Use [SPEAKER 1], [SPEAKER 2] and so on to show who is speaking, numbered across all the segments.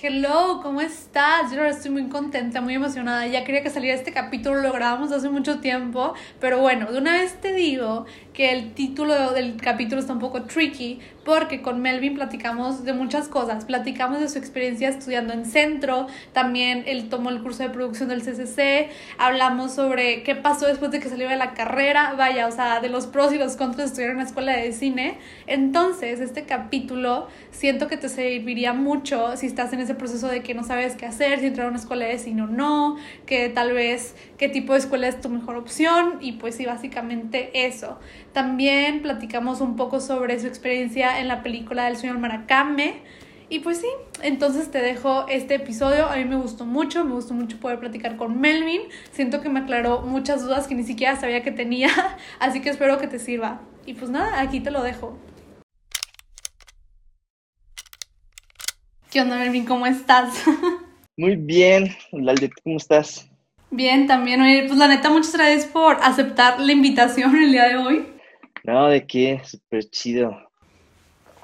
[SPEAKER 1] Hello, ¿cómo estás? Yo estoy muy contenta, muy emocionada. Ya quería que saliera este capítulo, lo grabamos hace mucho tiempo, pero bueno, de una vez te digo que el título del capítulo está un poco tricky porque con Melvin platicamos de muchas cosas. Platicamos de su experiencia estudiando en centro, también él tomó el curso de producción del CCC, hablamos sobre qué pasó después de que salió de la carrera, vaya, o sea, de los pros y los contras de estudiar en una escuela de cine. Entonces, este capítulo siento que te serviría mucho si estás en ese proceso de que no sabes qué hacer, si entrar a una escuela de cine o no, que tal vez qué tipo de escuela es tu mejor opción y pues sí, básicamente eso. También platicamos un poco sobre su experiencia en la película del señor Maracame. Y pues sí, entonces te dejo este episodio. A mí me gustó mucho, me gustó mucho poder platicar con Melvin. Siento que me aclaró muchas dudas que ni siquiera sabía que tenía, así que espero que te sirva. Y pues nada, aquí te lo dejo. ¿Qué onda, Melvin? ¿Cómo estás?
[SPEAKER 2] Muy bien, Lalde, ¿cómo estás?
[SPEAKER 1] Bien, también. Oye, pues la neta, muchas gracias por aceptar la invitación el día de hoy.
[SPEAKER 2] No, de qué, súper chido.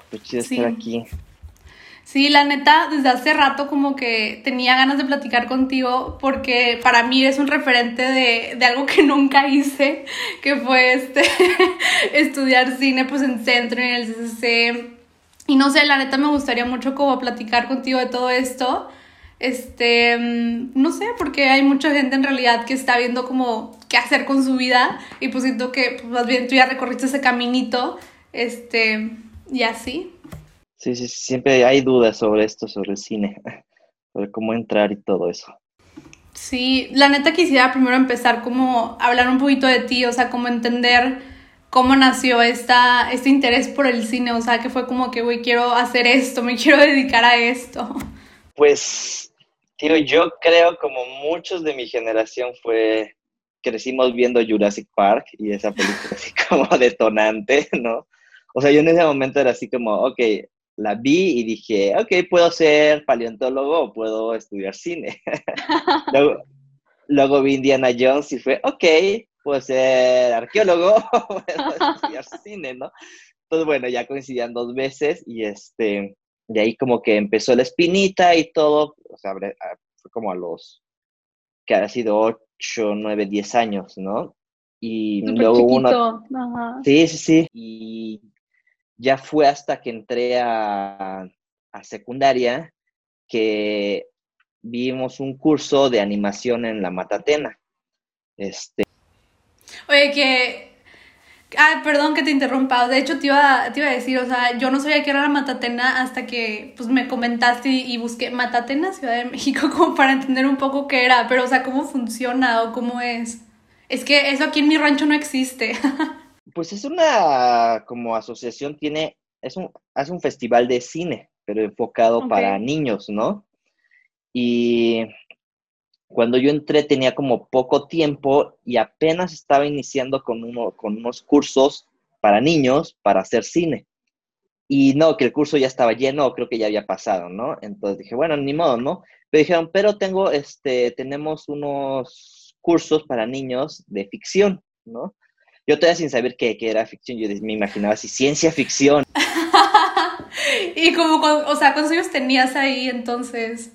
[SPEAKER 2] Súper chido estar aquí.
[SPEAKER 1] Sí, la neta, desde hace rato como que tenía ganas de platicar contigo porque para mí eres un referente de, de algo que nunca hice, que fue este, estudiar cine pues en centro, en el CCC. Y no sé, la neta me gustaría mucho como platicar contigo de todo esto. Este, mm, no sé, porque hay mucha gente en realidad que está viendo como qué hacer con su vida y pues siento que pues, más bien tú ya recorriste ese caminito, este, y así.
[SPEAKER 2] Sí, sí, siempre hay dudas sobre esto, sobre el cine, sobre cómo entrar y todo eso.
[SPEAKER 1] Sí, la neta quisiera primero empezar como hablar un poquito de ti, o sea, como entender cómo nació esta, este interés por el cine, o sea, que fue como que, güey, quiero hacer esto, me quiero dedicar a esto.
[SPEAKER 2] Pues, tío, yo creo como muchos de mi generación fue crecimos viendo Jurassic Park y esa película así como detonante, ¿no? O sea, yo en ese momento era así como, ok, la vi y dije, ok, puedo ser paleontólogo o puedo estudiar cine. luego, luego, vi Indiana Jones y fue, ok, puedo ser arqueólogo o puedo estudiar cine, ¿no? Entonces, bueno, ya coincidían dos veces y este, de ahí como que empezó la espinita y todo, o sea, fue como a los, que ha sido 8, 9, 10 años, ¿no?
[SPEAKER 1] Y luego uno...
[SPEAKER 2] Sí, sí, sí. Y ya fue hasta que entré a, a secundaria que vimos un curso de animación en la Matatena. Este.
[SPEAKER 1] Oye, que Ah, perdón que te interrumpa. De hecho, te iba, te iba a decir, o sea, yo no sabía que era la Matatena hasta que pues, me comentaste y, busqué Matatena, Ciudad de México, como para entender un poco qué era, pero, o sea, cómo funciona o cómo es. Es que eso aquí en mi rancho no existe.
[SPEAKER 2] pues es una, como asociación, tiene, es un, hace un festival de cine, pero enfocado para niños, ¿no? Y cuando yo entré tenía como poco tiempo y apenas estaba iniciando con, uno, con unos cursos para niños para hacer cine. Y no, que el curso ya estaba lleno, creo que ya había pasado, ¿no? Entonces dije, bueno, ni modo, ¿no? Pero dijeron, pero tengo, este, tenemos unos cursos para niños de ficción, ¿no? Yo todavía sin saber qué, qué era ficción, yo me imaginaba así, ciencia ficción.
[SPEAKER 1] y como, o sea, ¿cuántos años tenías ahí entonces?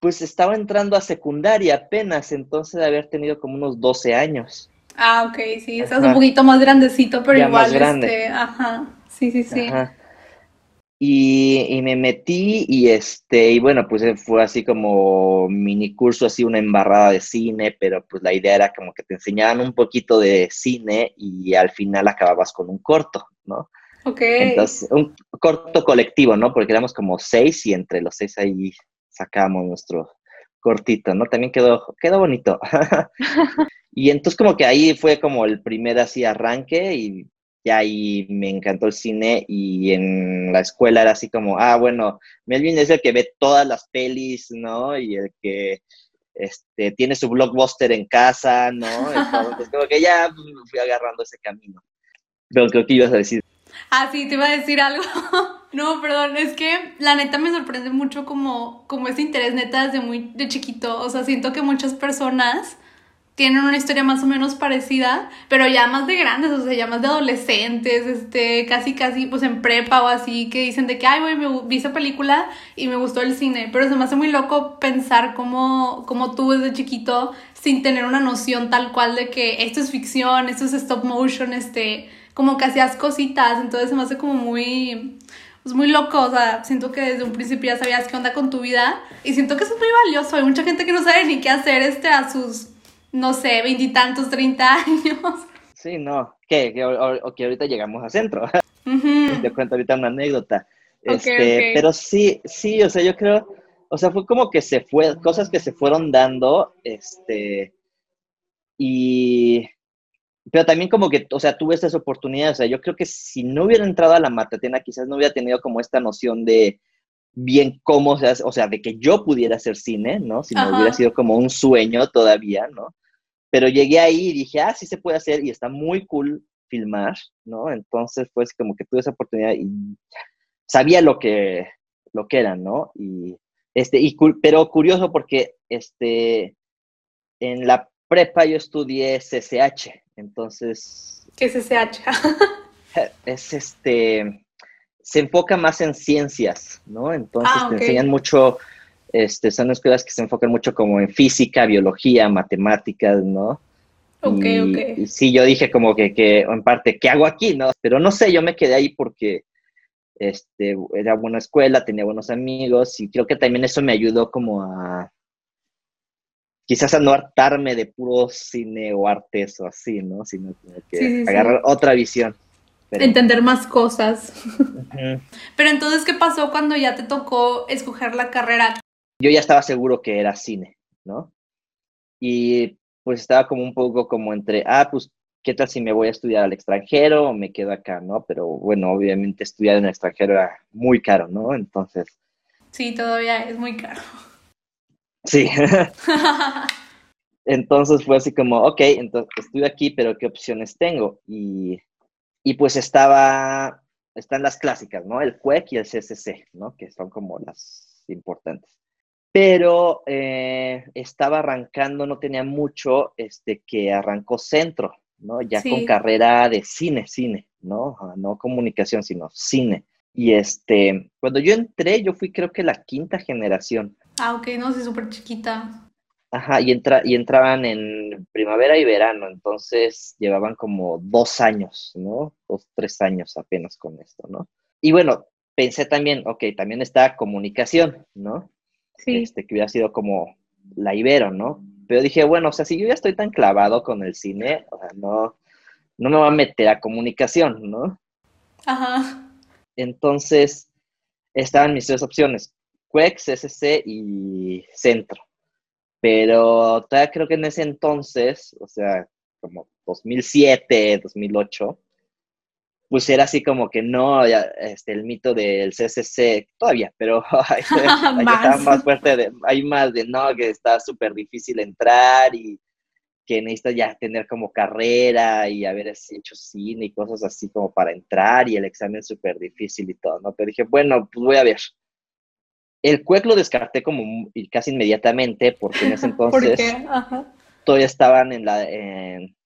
[SPEAKER 2] pues estaba entrando a secundaria apenas, entonces de haber tenido como unos 12 años.
[SPEAKER 1] Ah, ok, sí, estás un poquito más grandecito, pero igual, más grande. Este, ajá, sí, sí, sí.
[SPEAKER 2] Y, y, me metí y este, y bueno, pues fue así como mini curso, así una embarrada de cine, pero pues la idea era como que te enseñaban un poquito de cine y al final acababas con un corto, ¿no?
[SPEAKER 1] Ok.
[SPEAKER 2] Entonces, un corto colectivo, ¿no? Porque éramos como seis y entre los seis ahí sacamos nuestro cortito, ¿no? También quedó, quedó bonito. y entonces como que ahí fue como el primer así arranque y ya ahí me encantó el cine y en la escuela era así como, ah, bueno, Melvin es el que ve todas las pelis, ¿no? Y el que este, tiene su blockbuster en casa, ¿no? Entonces como que ya fui agarrando ese camino. Pero creo que ibas a decir.
[SPEAKER 1] Ah, sí, te iba a decir algo. no, perdón, es que la neta me sorprende mucho como, como ese interés neta desde muy de chiquito. O sea, siento que muchas personas tienen una historia más o menos parecida, pero ya más de grandes, o sea, ya más de adolescentes, este, casi, casi, pues en prepa o así, que dicen de que, ay, güey, me vi esa película y me gustó el cine, pero se me hace muy loco pensar cómo, cómo tú desde chiquito, sin tener una noción tal cual de que esto es ficción, esto es stop motion, este, como que hacías cositas, entonces se me hace como muy, pues muy loco, o sea, siento que desde un principio ya sabías qué onda con tu vida y siento que eso es muy valioso, hay mucha gente que no sabe ni qué hacer, este, a sus no sé, veintitantos, treinta años.
[SPEAKER 2] Sí, no, que, que, ahorita llegamos a centro. Te cuento ahorita una anécdota. Este, Pero sí, sí, o sea, yo creo, o sea, fue como que se fue, cosas que se fueron dando, este, y, pero también como que, o sea, tuve estas oportunidades, o sea, yo creo que si no hubiera entrado a la matatena, quizás no hubiera tenido como esta noción de bien cómo se hace, o sea, de que yo pudiera hacer cine, ¿no? Si no hubiera sido como un sueño todavía, ¿no? Pero llegué ahí y dije, ah, sí se puede hacer y está muy cool filmar, ¿no? Entonces, pues como que tuve esa oportunidad y sabía lo que, lo que era, ¿no? Y, este, y, pero curioso porque, este, en la prepa yo estudié CCH, entonces...
[SPEAKER 1] ¿Qué es CCH?
[SPEAKER 2] es este, se enfoca más en ciencias, ¿no? Entonces ah, te enseñan mucho este, son escuelas que se enfocan mucho como en física, biología, matemáticas, ¿no?
[SPEAKER 1] Ok,
[SPEAKER 2] y,
[SPEAKER 1] ok.
[SPEAKER 2] Y sí, yo dije como que, que, en parte, ¿qué hago aquí, no? Pero no sé, yo me quedé ahí porque este, era buena escuela, tenía buenos amigos y creo que también eso me ayudó como a, quizás a no hartarme de puro cine o artes o así, ¿no? Sino que agarrar otra visión.
[SPEAKER 1] Entender más cosas. Pero entonces, ¿qué pasó cuando ya te tocó escoger la carrera?
[SPEAKER 2] yo ya estaba seguro que era cine, ¿no? Y pues estaba como un poco como entre, ah, pues, ¿qué tal si me voy a estudiar al extranjero o me quedo acá, ¿no? Pero bueno, obviamente estudiar en el extranjero era muy caro, ¿no? Entonces...
[SPEAKER 1] Sí, todavía es muy caro.
[SPEAKER 2] Sí. entonces fue así como, ok, entonces estoy aquí, pero ¿qué opciones tengo? Y, y pues estaba, están las clásicas, ¿no? El CUEC y el CCC, ¿no? Que son como las importantes pero eh, estaba arrancando, no tenía mucho, este, que arrancó centro, ¿no? Ya con carrera de cine, cine, ¿no? No comunicación, sino cine. Y este, cuando yo entré, yo fui creo que la quinta generación.
[SPEAKER 1] Ah, ok, no, sí, súper chiquita.
[SPEAKER 2] Ajá, y, entra, y entraban en primavera y verano, entonces llevaban como dos años, ¿no? Dos, tres años apenas con esto, ¿no? Y bueno, pensé también, ok, también está comunicación, ¿no? este, que hubiera sido como la Ibero, ¿no? Pero dije, bueno, o sea, si yo ya estoy tan clavado con el cine, o sea, no, no me va a meter a comunicación, ¿no?
[SPEAKER 1] Ajá.
[SPEAKER 2] Entonces, estaban mis tres opciones, CUEX, SC y Centro. Pero todavía creo que en ese entonces, o sea, como 2007, 2008, pues era así como que no, este, el mito del CCC, todavía, pero hay, más. más fuerte, de, hay más de no, que está súper difícil entrar y que necesitas ya tener como carrera y haber hecho cine y cosas así como para entrar y el examen súper difícil y todo, ¿no? Pero dije, bueno, pues voy a ver. El CUEC lo descarté como casi inmediatamente porque en ese entonces todavía estaban en la, en,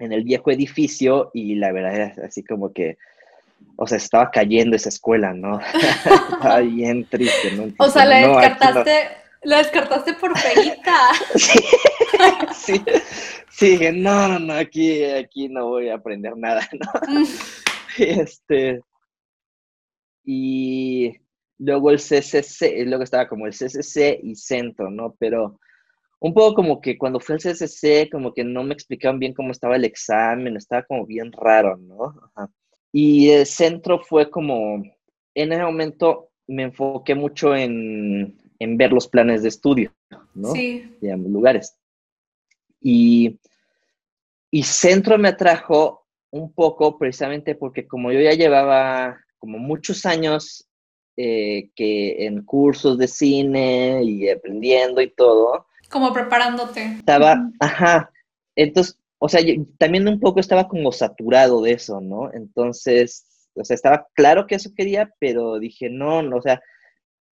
[SPEAKER 2] en el viejo edificio y la verdad es así como que, o sea, estaba cayendo esa escuela, ¿no? estaba bien triste, ¿no?
[SPEAKER 1] o sea, la descartaste, la descartaste por feita.
[SPEAKER 2] sí, sí, sí, no, no, no, aquí, aquí no voy a aprender nada, ¿no? Mm. este, y luego el CCC, luego estaba como el CCC y centro, ¿no? Pero un poco como que cuando fui al CCC, como que no me explicaban bien cómo estaba el examen, estaba como bien raro, ¿no? Y el centro fue como, en ese momento me enfoqué mucho en, ver los planes de estudio, ¿no?
[SPEAKER 1] Sí.
[SPEAKER 2] En lugares. Y, y centro me atrajo un poco precisamente porque como yo ya llevaba como muchos años eh, que en cursos de cine y aprendiendo y todo,
[SPEAKER 1] como preparándote.
[SPEAKER 2] Estaba, ajá. Entonces, o sea, también un poco estaba como saturado de eso, ¿no? Entonces, o sea, estaba claro que eso quería, pero dije, no, no, o sea,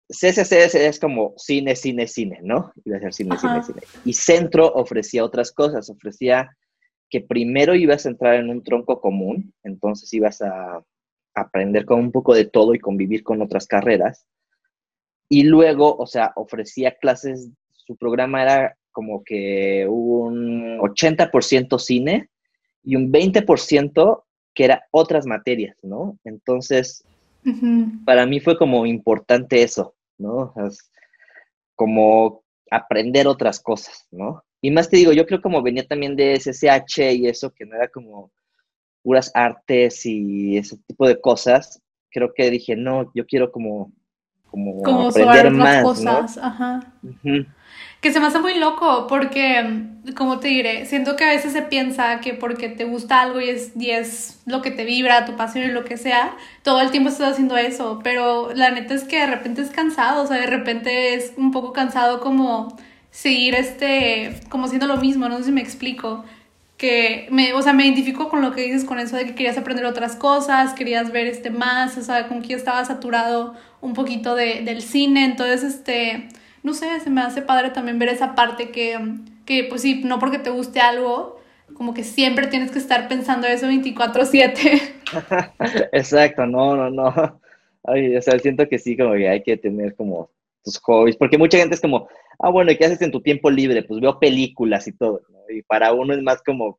[SPEAKER 2] CCC es como cine, cine, cine, ¿no? Iba a ser cine, cine, cine. Y Centro ofrecía otras cosas, ofrecía que primero ibas a entrar en un tronco común, entonces ibas a aprender con un poco de todo y convivir con otras carreras. Y luego, o sea, ofrecía clases, su programa era como que un 80% cine y un 20% que era otras materias, ¿no? Entonces, para mí fue como importante eso, ¿no? como aprender otras cosas, ¿no? Y más te digo, yo creo como venía también de SSH y eso, que no era como puras artes y ese tipo de cosas, creo que dije, no, yo quiero como, como, aprender más, cosas,
[SPEAKER 1] ajá. Que se me hace muy loco porque, como te diré, siento que a veces se piensa que porque te gusta algo y es, y es lo que te vibra, tu pasión y lo que sea, todo el tiempo estás haciendo eso, pero la neta es que de repente es cansado, o sea, de repente es un poco cansado como seguir este, como siendo lo mismo, no sé si me explico que me, o sea, me identifico con lo que dices con eso de que querías aprender otras cosas, querías ver este más, o sea, como que estaba saturado un poquito de, del cine, entonces, este, no sé, se me hace padre también ver esa parte que, que pues sí, no porque te guste algo, como que siempre tienes que estar pensando eso 24/7.
[SPEAKER 2] Exacto, no, no, no. Ay, o sea, siento que sí, como que hay que tener como tus hobbies, porque mucha gente es como, ah, bueno, ¿y qué haces en tu tiempo libre? Pues veo películas y todo, ¿no? Y para uno es más como,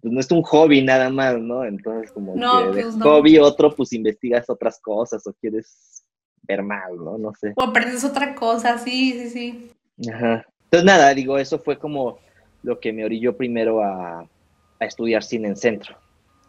[SPEAKER 2] pues no es un hobby nada más, ¿no? Entonces, como que de pues hobby otro, pues investigas otras cosas o quieres ver más, ¿no? No sé.
[SPEAKER 1] O aprendes otra cosa, sí, sí,
[SPEAKER 2] sí. Ajá. Entonces, nada, digo, eso fue como lo que me orilló primero a, a estudiar cine en centro.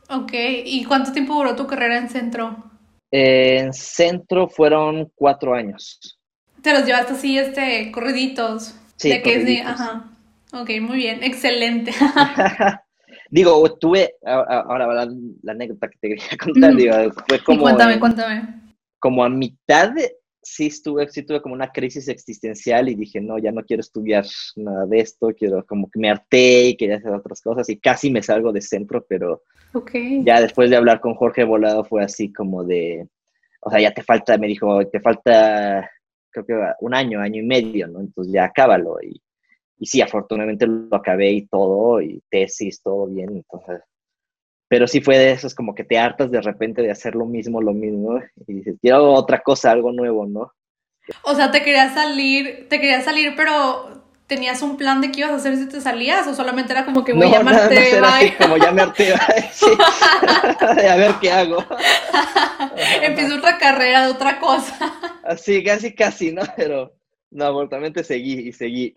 [SPEAKER 1] Ok, ¿y cuánto tiempo duró tu carrera en centro?
[SPEAKER 2] en centro fueron cuatro años.
[SPEAKER 1] Te los llevaste así, este, corriditos. Sí, de que es ajá. Ok, muy bien, excelente.
[SPEAKER 2] digo, tuve, ahora la, la, anécdota que te quería contar, digo, fue como...
[SPEAKER 1] cuéntame, cuéntame.
[SPEAKER 2] Como a mitad de, sí estuve, sí tuve como una crisis existencial y dije, no, ya no quiero estudiar nada de esto, quiero como que me harté y quería hacer otras cosas y casi me salgo de centro, pero okay. ya después de hablar con Jorge Volado fue así como de, o sea, ya te falta, me dijo, te falta creo que un año, año y medio, ¿no? Entonces ya acábalo. Y, y sí, afortunadamente lo acabé y todo, y tesis, todo bien, entonces... Pero sí fue de esos como que te hartas de repente de hacer lo mismo, lo mismo, y dices, quiero otra cosa, algo nuevo, ¿no?
[SPEAKER 1] O sea, te querías salir, te querías salir, pero ¿Tenías un plan de qué ibas a hacer si te salías o solamente era como que voy a llamarte?
[SPEAKER 2] No, era así como ya me harté, sí. a ver qué hago.
[SPEAKER 1] Empiezo otra carrera de otra cosa.
[SPEAKER 2] Así, casi, casi, ¿no? Pero no, abortamente seguí y seguí.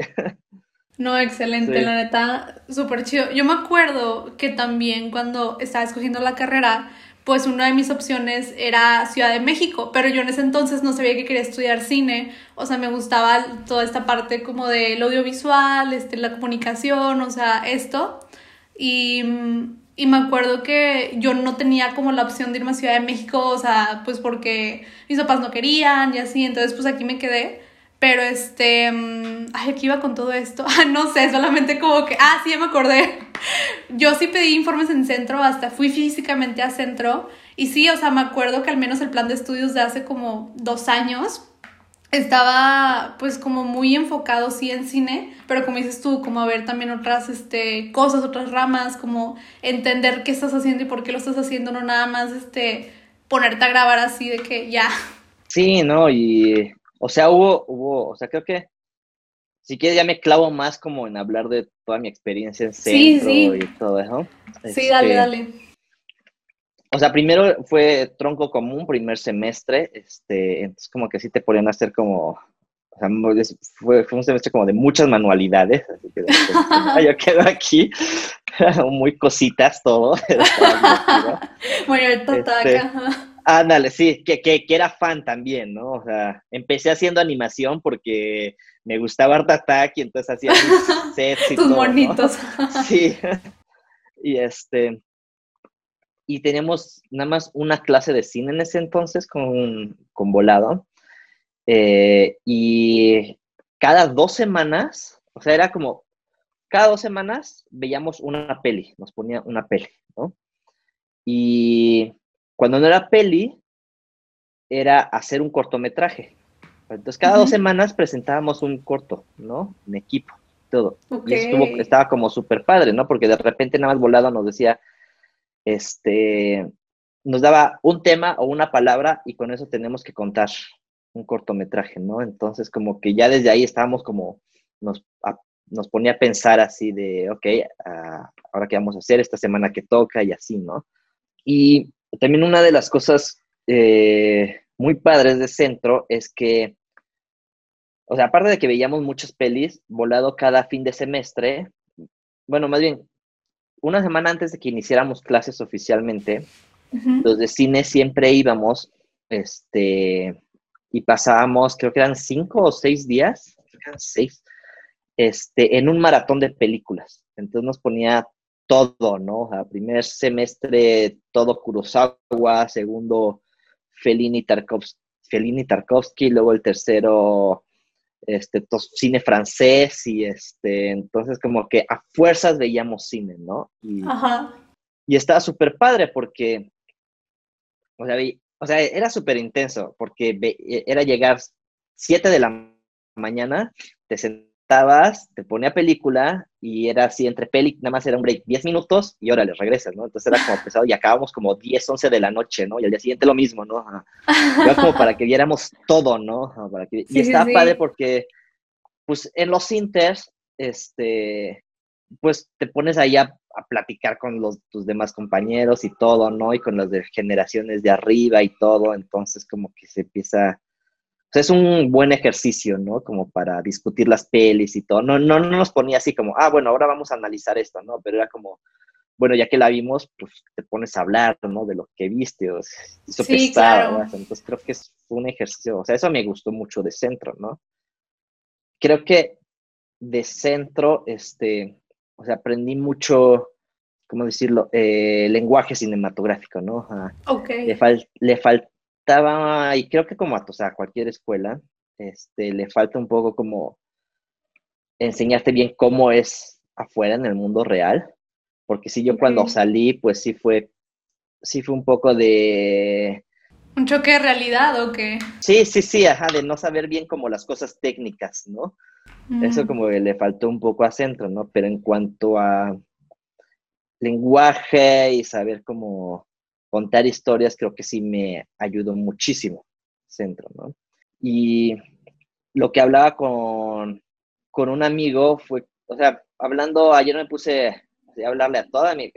[SPEAKER 1] No, excelente, la neta, súper chido. Yo me acuerdo que también cuando estaba escogiendo la carrera, pues una de mis opciones era Ciudad de México, pero yo en ese entonces no sabía que quería estudiar cine, o sea, me gustaba toda esta parte como del audiovisual, este, la comunicación, o sea, esto, y, y me acuerdo que yo no tenía como la opción de irme a Ciudad de México, o sea, pues porque mis papás no querían y así, entonces pues aquí me quedé. Pero este, mm, ay, aquí iba con todo esto. Ah, no sé, solamente como que, ah, sí, ya me acordé. Yo sí pedí informes en centro, hasta fui físicamente a centro. Y sí, o sea, me acuerdo que al menos el plan de estudios de hace como dos años estaba pues como muy enfocado sí en cine, pero como dices tú, como a ver también otras este, cosas, otras ramas, como entender qué estás haciendo y por qué lo estás haciendo, no nada más este, ponerte a grabar así de que ya.
[SPEAKER 2] Sí, no, y o sea, hubo, hubo, o sea, creo que si quieres ya me clavo más como en hablar de toda mi experiencia en centro y todo eso.
[SPEAKER 1] Sí, dale, este, dale.
[SPEAKER 2] O sea, primero fue tronco común, primer semestre, este, entonces como que sí te ponían a hacer como, o sea, fue, fue un semestre como de muchas manualidades, así que yo quedo aquí, muy cositas todo.
[SPEAKER 1] bueno, el este,
[SPEAKER 2] Ándale, sí, que, que, era fan también, ¿no? O sea, empecé haciendo animación porque me gustaba Art Attack y entonces hacía mis sets y
[SPEAKER 1] Tus monitos.
[SPEAKER 2] Sí. Y este. Y teníamos nada más una clase de cine en ese entonces con, con Volado. Eh, y cada dos semanas, o sea, era como, cada dos semanas veíamos una peli, nos ponía una peli, ¿no? Y cuando no era peli, era hacer un cortometraje. Entonces, cada dos semanas presentábamos un corto, ¿no? En equipo, todo. Y estuvo, estaba como súper padre, ¿no? Porque de repente nada más volado nos decía, este, nos daba un tema o una palabra y con eso tenemos que contar un cortometraje, ¿no? Entonces, como que ya desde ahí estábamos como, nos, nos ponía a pensar así de, ok, uh, ahora qué vamos a hacer esta semana que toca y así, ¿no? Y también una de las cosas eh, muy padres de Centro es que, o sea, aparte de que veíamos muchas pelis, volado cada fin de semestre, bueno, más bien, una semana antes de que iniciáramos clases oficialmente, los de cine siempre íbamos, este, y pasábamos, creo que eran cinco o seis días, creo que eran seis, este, en un maratón de películas. Entonces nos ponía todo, ¿no? A primer semestre todo Kurosawa, segundo Fellini Tarkovsky, Fellini Tarkovsky luego el tercero este, cine francés y este, entonces como que a fuerzas veíamos cine, ¿no? Y, Ajá. y estaba súper padre porque, o sea, o sea era súper intenso porque era llegar 7 de la mañana, te estabas, te ponía película y era así entre peli, nada más era un break 10 minutos y ahora le regresas, ¿no? Entonces era como pesado y acabamos como 10, 11 de la noche, ¿no? Y al día siguiente lo mismo, ¿no? Era como para que viéramos todo, ¿no? Para que... y estaba padre porque, pues en los inters, este, pues te pones ahí a, a, platicar con los, tus demás compañeros y todo, ¿no? Y con las de generaciones de arriba y todo, entonces como que se empieza es un buen ejercicio, ¿no? Como para discutir las pelis y todo. No, no, no nos ponía así como, ah, bueno, ahora vamos a analizar esto, ¿no? Pero era como, bueno, ya que la vimos, pues te pones a hablar, ¿no? De lo que viste, o eso sí, claro. Entonces creo que es un ejercicio, o sea, eso me gustó mucho de centro, ¿no? Creo que de centro, este, o sea, aprendí mucho, ¿cómo decirlo? Eh, lenguaje cinematográfico, ¿no? ok. Le, fal le, fal estaba, y creo que como a, o cualquier escuela, este, le falta un poco como enseñarte bien cómo es afuera en el mundo real, porque si yo cuando salí, pues sí fue, sí fue un poco de...
[SPEAKER 1] ¿Un choque de realidad o qué?
[SPEAKER 2] Sí, sí, sí, ajá, de no saber bien como las cosas técnicas, ¿no? Eso como que le faltó un poco a centro, ¿no? Pero en cuanto a lenguaje y saber cómo contar historias creo que sí me ayudó muchísimo, Centro, ¿no? Y lo que hablaba con, con un amigo fue, o sea, hablando, ayer me puse a hablarle a toda mi,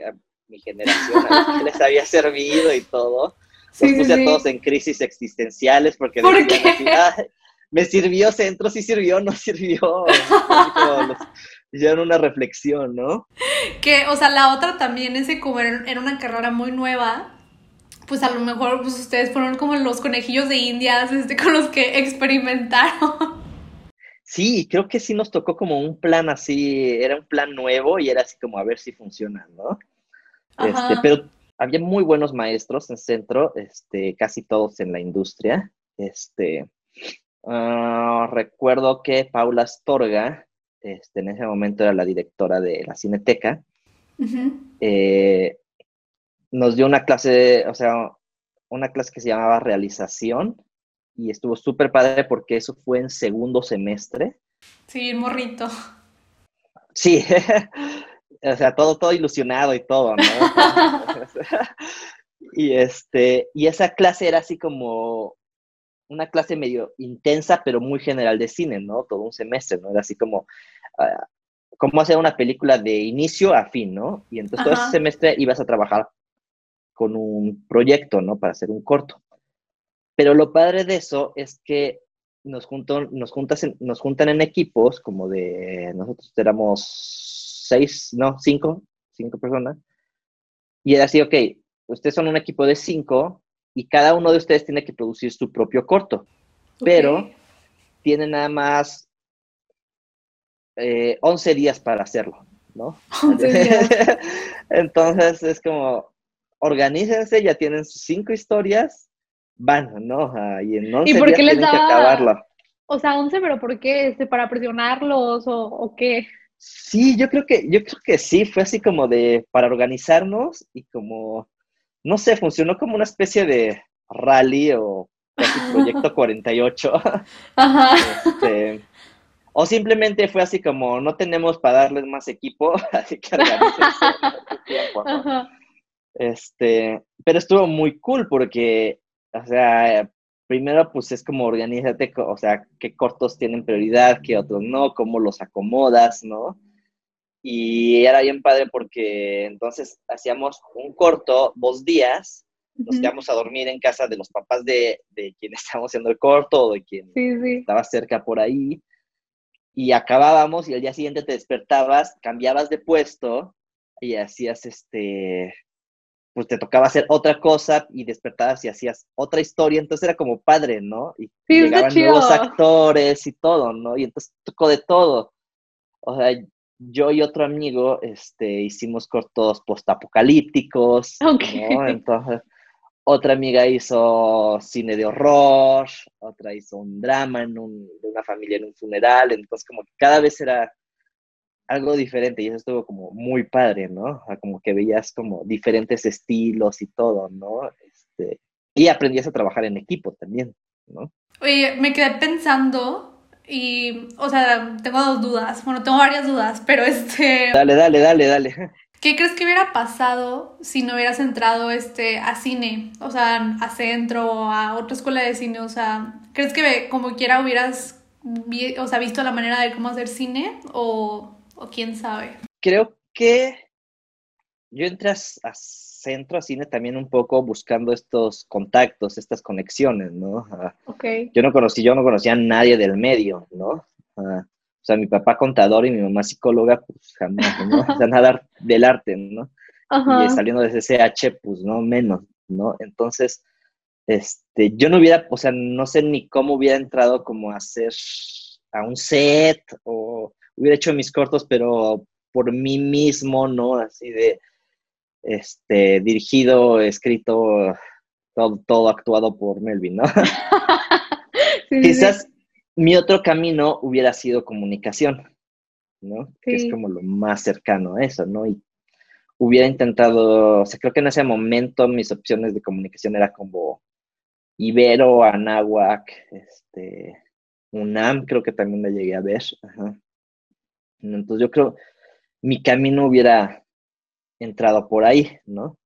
[SPEAKER 2] mi generación, a que les había servido y todo. Los puse a todos en crisis existenciales porque
[SPEAKER 1] ¿Por
[SPEAKER 2] me sirvió centro, sí sirvió, no sirvió. hicieron una reflexión, ¿no?
[SPEAKER 1] Que, o sea, la otra también, ese como era una carrera muy nueva, pues a lo mejor pues ustedes fueron como los conejillos de indias este, con los que experimentaron.
[SPEAKER 2] Sí, creo que sí nos tocó como un plan así, era un plan nuevo y era así como a ver si funciona, ¿no? Este, pero había muy buenos maestros en centro, este, casi todos en la industria. Este, ah, recuerdo que Paula Astorga, este, en ese momento era la directora de la Cineteca, nos dio una clase, o sea, una clase que se llamaba realización y estuvo súper padre porque eso fue en segundo semestre.
[SPEAKER 1] Sí, morrito.
[SPEAKER 2] Sí, o sea, todo, todo ilusionado y todo, ¿no? y este, y esa clase era así como una clase medio intensa, pero muy general de cine, ¿no? Todo un semestre, ¿no? Era así como, uh, cómo hacer una película de inicio a fin, ¿no? Y entonces todo ese semestre ibas a trabajar con un proyecto, ¿no? Para hacer un corto. Pero lo padre de eso es que nos, nos, juntas nos juntan en equipos, como de, nosotros éramos seis, no, cinco, cinco personas. Y era así, ok, ustedes son un equipo de cinco y cada uno de ustedes tiene que producir su propio corto. Pero tiene nada más eh, 11 días para hacerlo, ¿no? Entonces es como, organícense, ya tienen sus cinco historias, van, ¿no? y en 11 ¿Y por qué les daba... que acabarlo.
[SPEAKER 1] O sea, 11, pero ¿por qué? ¿Este, ¿Para presionarlos o, o, qué?
[SPEAKER 2] Sí, yo creo que, yo creo que sí, fue así como de, para organizarnos y como, no sé, funcionó como una especie de rally o casi proyecto 48. Ajá. Este, o simplemente fue así como, no tenemos para darles más equipo, así que tiempo, Este, pero estuvo muy cool porque, o sea, primero pues es como organízate, o sea, qué cortos tienen prioridad, qué otros no, cómo los acomodas, ¿no? Y era bien padre porque entonces hacíamos un corto dos días, nos quedamos a dormir en casa de los papás de, de quien estábamos haciendo el corto o de quien estaba cerca por ahí. Y acabábamos y al día siguiente te despertabas, cambiabas de puesto y hacías este, pues te tocaba hacer otra cosa y despertabas y hacías otra historia, entonces era como padre, ¿no? Y llegaban nuevos actores y todo, ¿no? Y entonces tocó de todo. O sea, yo y otro amigo este, hicimos cortos postapocalípticos, okay. ¿no? Entonces, otra amiga hizo cine de horror, otra hizo un drama en un, de una familia en un funeral, entonces como que cada vez era algo diferente y eso estuvo como muy padre, ¿no? como que veías como diferentes estilos y todo, ¿no? Este, y aprendías a trabajar en equipo también, ¿no?
[SPEAKER 1] Oye, me quedé pensando y, o sea, tengo dos dudas, bueno, tengo varias dudas, pero este...
[SPEAKER 2] Dale, dale, dale, dale.
[SPEAKER 1] ¿Qué crees que hubiera pasado si no hubieras entrado este, a cine? O sea, a centro o a otra escuela de cine. O sea, ¿crees que como quiera hubieras o sea, visto la manera de cómo hacer cine? O, o quién sabe?
[SPEAKER 2] Creo que yo entré a, centro, a cine también un poco buscando estos contactos, estas conexiones, ¿no?
[SPEAKER 1] okay.
[SPEAKER 2] Yo no conocí, yo no conocía a nadie del medio, ¿no? O sea, mi papá contador y mi mamá psicóloga, pues jamás, ¿no? O sea, nada del arte, ¿no? Y saliendo de CCH, pues no menos, ¿no? Entonces, este, yo no hubiera, o sea, no sé ni cómo hubiera entrado como a hacer a un set o hubiera hecho mis cortos, pero por mí mismo, ¿no? Así de, este, dirigido, escrito, todo, todo actuado por Melvin, ¿no? Quizás mi otro camino hubiera sido comunicación, ¿no? Que es como lo más cercano a eso, ¿no? Y hubiera intentado, o sea, creo que en ese momento mis opciones de comunicación era como Ibero, Anáhuac, este, UNAM, creo que también la llegué a ver. Entonces yo creo mi camino hubiera entrado por ahí, ¿no?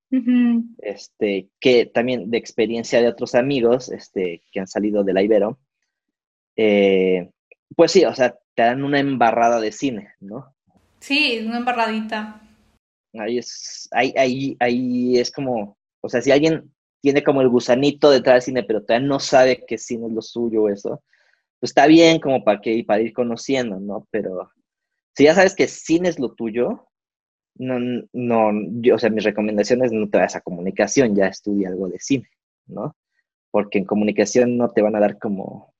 [SPEAKER 2] Este, que también de experiencia de otros amigos, este, que han salido de la Ibero, eh, pues sí, o sea, te dan una embarrada de cine, ¿no?
[SPEAKER 1] Sí, una embarradita.
[SPEAKER 2] Ahí es, ahí, ahí, ahí es como, o sea, si alguien tiene como el gusanito detrás del cine, pero todavía no sabe qué cine es lo suyo, eso, pues está bien como para que, para ir conociendo, ¿no? Pero si ya sabes que cine es lo tuyo, no, no, yo, o sea, mis recomendaciones no te vas a comunicación, ya estudia algo de cine, ¿no? Porque en comunicación no te van a dar como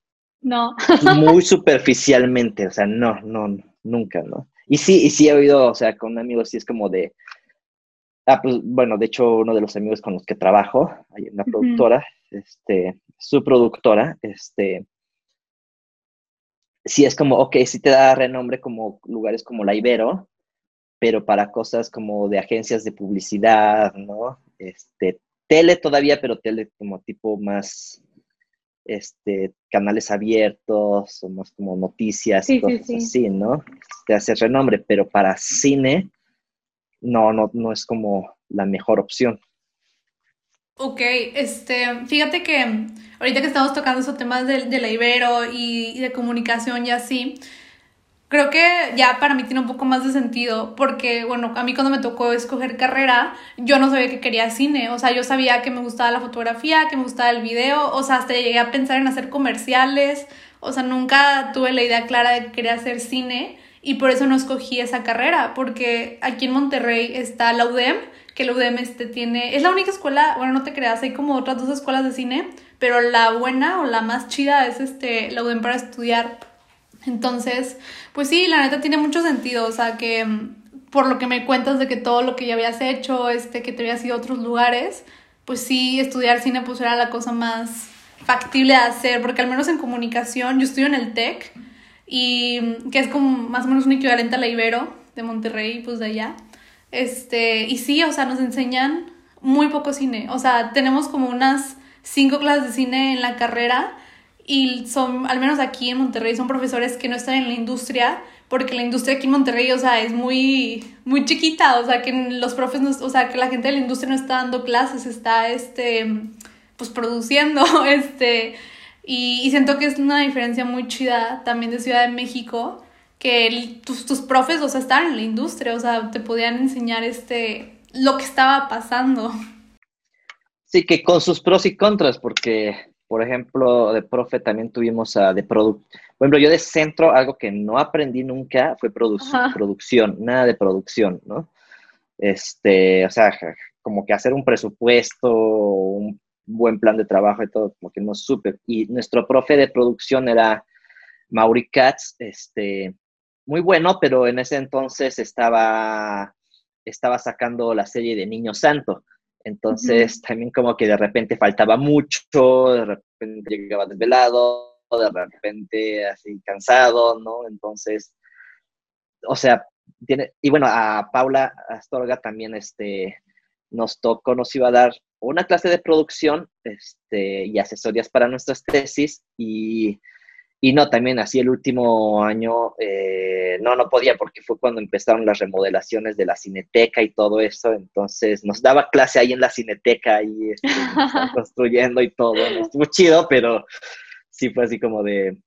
[SPEAKER 1] no.
[SPEAKER 2] Muy superficialmente, o sea, no, no, nunca, ¿no? Y sí, y sí he oído, o sea, con amigos sí es como de, ah, pues, bueno, de hecho, uno de los amigos con los que trabajo, hay una productora, este, su productora, este, sí es como, ok, sí te da renombre como lugares como la Ibero, pero para cosas como de agencias de publicidad, ¿no? Este, tele todavía, pero tele como tipo más este, canales abiertos, o más como noticias y cosas así, ¿no? Te hace renombre, pero para cine no, no, no es como la mejor opción.
[SPEAKER 1] Ok, este, fíjate que ahorita que estamos tocando esos temas de, de la Ibero y, y de comunicación y así, creo que ya para mí tiene un poco más de sentido, porque, bueno, a mí cuando me tocó escoger carrera, yo no sabía que quería cine, o sea, yo sabía que me gustaba la fotografía, que me gustaba el video, o sea, hasta llegué a pensar en hacer comerciales, o sea, nunca tuve la idea clara de que quería hacer cine y por eso no escogí esa carrera, porque aquí en Monterrey está la UDEM, que la UDEM este tiene, es la única escuela, bueno, no te creas, hay como otras dos escuelas de cine, pero la buena o la más chida es este, la UDEM para estudiar entonces, pues sí, la neta tiene mucho sentido, o sea, que mm, por lo que me cuentas de que todo lo que ya habías hecho, este, que te habías ido a otros lugares, pues sí, estudiar cine pues era la cosa más factible de hacer, porque al menos en comunicación, yo estudio en el TEC, y mm, que es como más o menos un equivalente a la Ibero de Monterrey, pues de allá. Este, y sí, o sea, nos enseñan muy poco cine, o sea, tenemos como unas cinco clases de cine en la carrera y son, al menos aquí en Monterrey, son profesores que no están en la industria, porque la industria aquí en Monterrey, o sea, es muy, muy chiquita, o sea, que los profes, o sea, que la gente de la industria no está dando clases, está, este, pues produciendo, este, y, y siento que es una diferencia muy chida también de Ciudad de México, que tus, tus profes, o sea, estaban en la industria, o sea, te podían enseñar, este, lo que estaba pasando.
[SPEAKER 2] Sí, que con sus pros y contras, porque por ejemplo, de profe también tuvimos a de producto. Por ejemplo, yo de centro, algo que no aprendí nunca fue producción, nada de producción, ¿no? Este, o sea, como que hacer un presupuesto, un buen plan de trabajo y todo, como que no supe. Y nuestro profe de producción era Mauri Katz, este, muy bueno, pero en ese entonces estaba, estaba sacando la serie de Niño Santo. Entonces, también como que de repente faltaba mucho, de repente llegaba desvelado, de repente así cansado, ¿no? Entonces, o sea, tiene, y bueno, a Paula Astorga también este, nos tocó, nos iba a dar una clase de producción este, y asesorías para nuestras tesis y y no, también así el último año, eh, no, no podía porque fue cuando empezaron las remodelaciones de la cineteca y todo eso, entonces nos daba clase ahí en la cineteca y este, construyendo y todo, estuvo chido, pero sí fue así como de,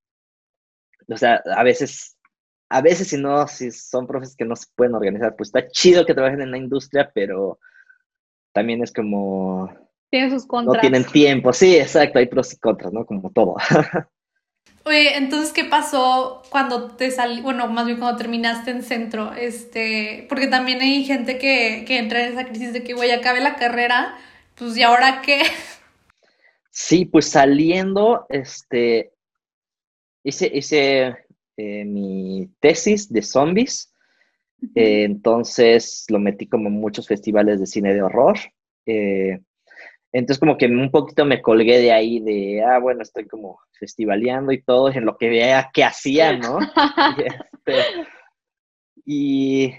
[SPEAKER 2] o sea, a veces, a veces si no, si son profes que no se pueden organizar, pues está chido que trabajen en la industria, pero también es como...
[SPEAKER 1] Tienen sus contras.
[SPEAKER 2] No tienen tiempo, sí, exacto, hay pros y contras, ¿no? Como todo.
[SPEAKER 1] Oye, entonces, ¿qué pasó cuando te salí, bueno, más bien cuando terminaste en centro? Este, porque también hay gente que, que entra en esa crisis de que, güey, acabe la carrera, pues, ¿y ahora qué?
[SPEAKER 2] Sí, pues saliendo, este, hice, hice eh, mi tesis de zombies, eh, entonces lo metí como en muchos festivales de cine de horror. Eh, entonces como que un poquito me colgué de ahí de, ah, bueno, estoy como festivaleando y todo, en lo que vea qué hacía, ¿no? y,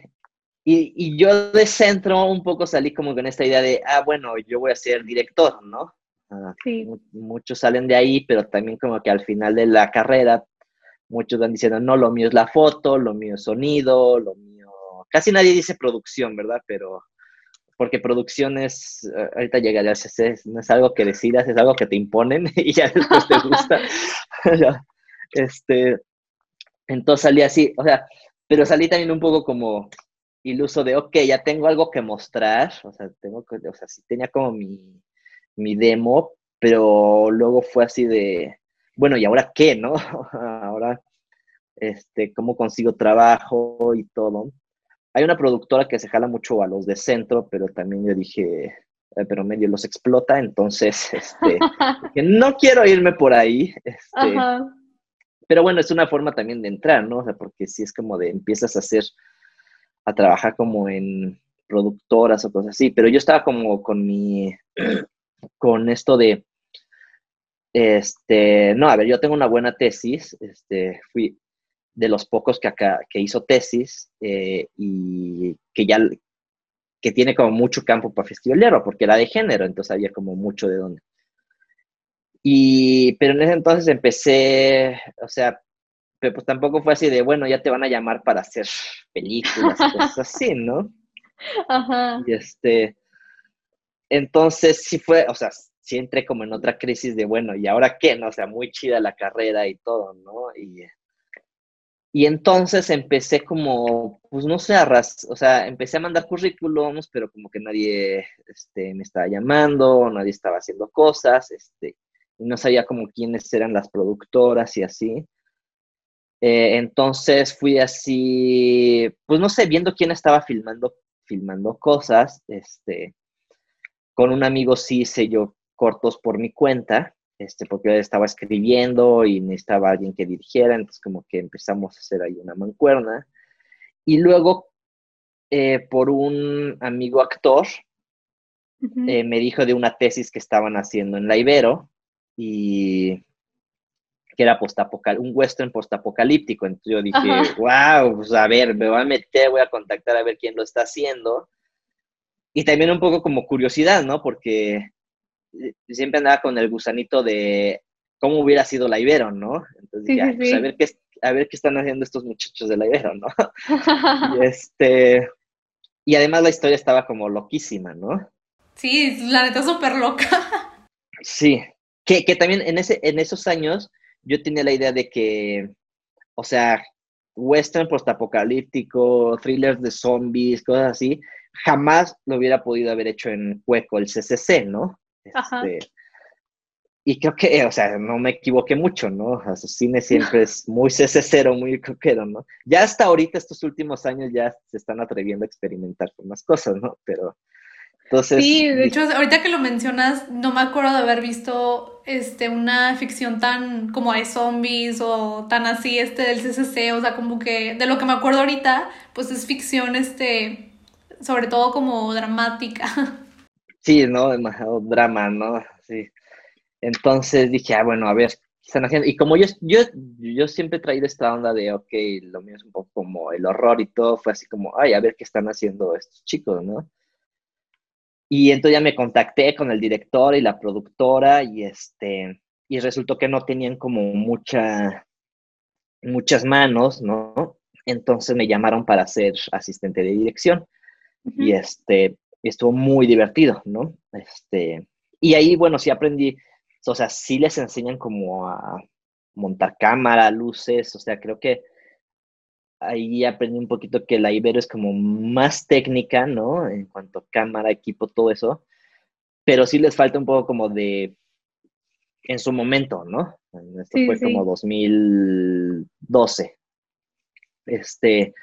[SPEAKER 2] este, y, yo de centro un poco salí como con esta idea de, ah, bueno, yo voy a ser director, ¿no? Ah, sí. Muchos salen de ahí, pero también como que al final de la carrera, muchos van diciendo, no, lo mío es la foto, lo mío es sonido, lo mío... Casi nadie dice producción, ¿verdad? Pero porque producción es, eh, ahorita llegaré, es, no es algo que decidas, es algo que te imponen y ya después te gusta. este, entonces salí así, o sea, pero salí también un poco como iluso de, ok, ya tengo algo que mostrar, o sea, tengo o sea, sí tenía como mi, mi demo, pero luego fue así de, bueno, ¿y ahora qué, no? ahora, este, ¿cómo consigo trabajo y todo? Hay una productora que se jala mucho a los de centro, pero también yo dije, pero medio los explota, entonces, este, que no quiero irme por ahí. Este, pero bueno, es una forma también de entrar, ¿no? O sea, porque si es como de empiezas a hacer, a trabajar como en productoras o cosas así, pero yo estaba como con mi, con esto de, este, no, a ver, yo tengo una buena tesis, este, fui, de los pocos que acá que hizo tesis eh, y que ya que tiene como mucho campo para festivalero, porque era de género, entonces había como mucho de dónde. Y, pero en ese entonces empecé, o sea, pero pues tampoco fue así de, bueno, ya te van a llamar para hacer películas, cosas así, ¿no? Ajá. Y este, entonces sí fue, o sea, sí entré como en otra crisis de, bueno, ¿y ahora qué? No, o sea, muy chida la carrera y todo, ¿no? Y y entonces empecé como, pues no sé, a o sea, empecé a mandar currículums, pero como que nadie este, me estaba llamando, nadie estaba haciendo cosas, este, y no sabía como quiénes eran las productoras y así. Eh, entonces fui así, pues no sé, viendo quién estaba filmando, filmando cosas, este, con un amigo sí hice yo cortos por mi cuenta, este, porque yo estaba escribiendo y necesitaba alguien que dirigiera, entonces como que empezamos a hacer ahí una mancuerna. Y luego, eh, por un amigo actor, eh, me dijo de una tesis que estaban haciendo en la Ibero y que era un western postapocalíptico. Entonces yo dije, wow, pues a ver, me voy a meter, voy a contactar a ver quién lo está haciendo. Y también un poco como curiosidad, ¿no? Porque siempre andaba con el gusanito de cómo hubiera sido la Ibero, ¿no? Entonces dije, pues, a ver qué a ver qué están haciendo estos muchachos de la Ibero, ¿no? y este y además la historia estaba como loquísima, ¿no?
[SPEAKER 1] Sí, la neta súper loca.
[SPEAKER 2] Sí, que, que también en, ese, en esos años yo tenía la idea de que, o sea, western postapocalíptico, thrillers de zombies, cosas así, jamás lo hubiera podido haber hecho en Cueco, el CCC, ¿no? Este, y creo que, o sea, no me equivoqué mucho, ¿no? O su cine siempre es muy CC0, muy coquero, ¿no? Ya hasta ahorita, estos últimos años, ya se están atreviendo a experimentar con más cosas, ¿no? Pero
[SPEAKER 1] sí, de hecho, ahorita que lo mencionas, no me acuerdo de haber visto este, una ficción tan como de zombies o tan así este del CCC, o sea, como que de lo que me acuerdo ahorita, pues es ficción, este, sobre todo como dramática.
[SPEAKER 2] Sí, ¿no? Demasiado drama, ¿no? Sí. Entonces dije, ah, bueno, a ver, ¿qué están haciendo? Y como yo, yo, yo siempre he traído esta onda de, ok, lo mío es un poco como el horror y todo, fue así como, ay, a ver qué están haciendo estos chicos, ¿no? Y entonces ya me contacté con el director y la productora y este y resultó que no tenían como mucha muchas manos, ¿no? Entonces me llamaron para ser asistente de dirección y este estuvo muy divertido, ¿no? Este y ahí bueno, sí aprendí, o sea, sí les enseñan como a montar cámara, luces, o sea, creo que ahí aprendí un poquito que la Ibero es como más técnica, ¿no? En cuanto a cámara, equipo, todo eso. Pero sí les falta un poco como de, en su momento, ¿no? Esto fue como 2012. Este,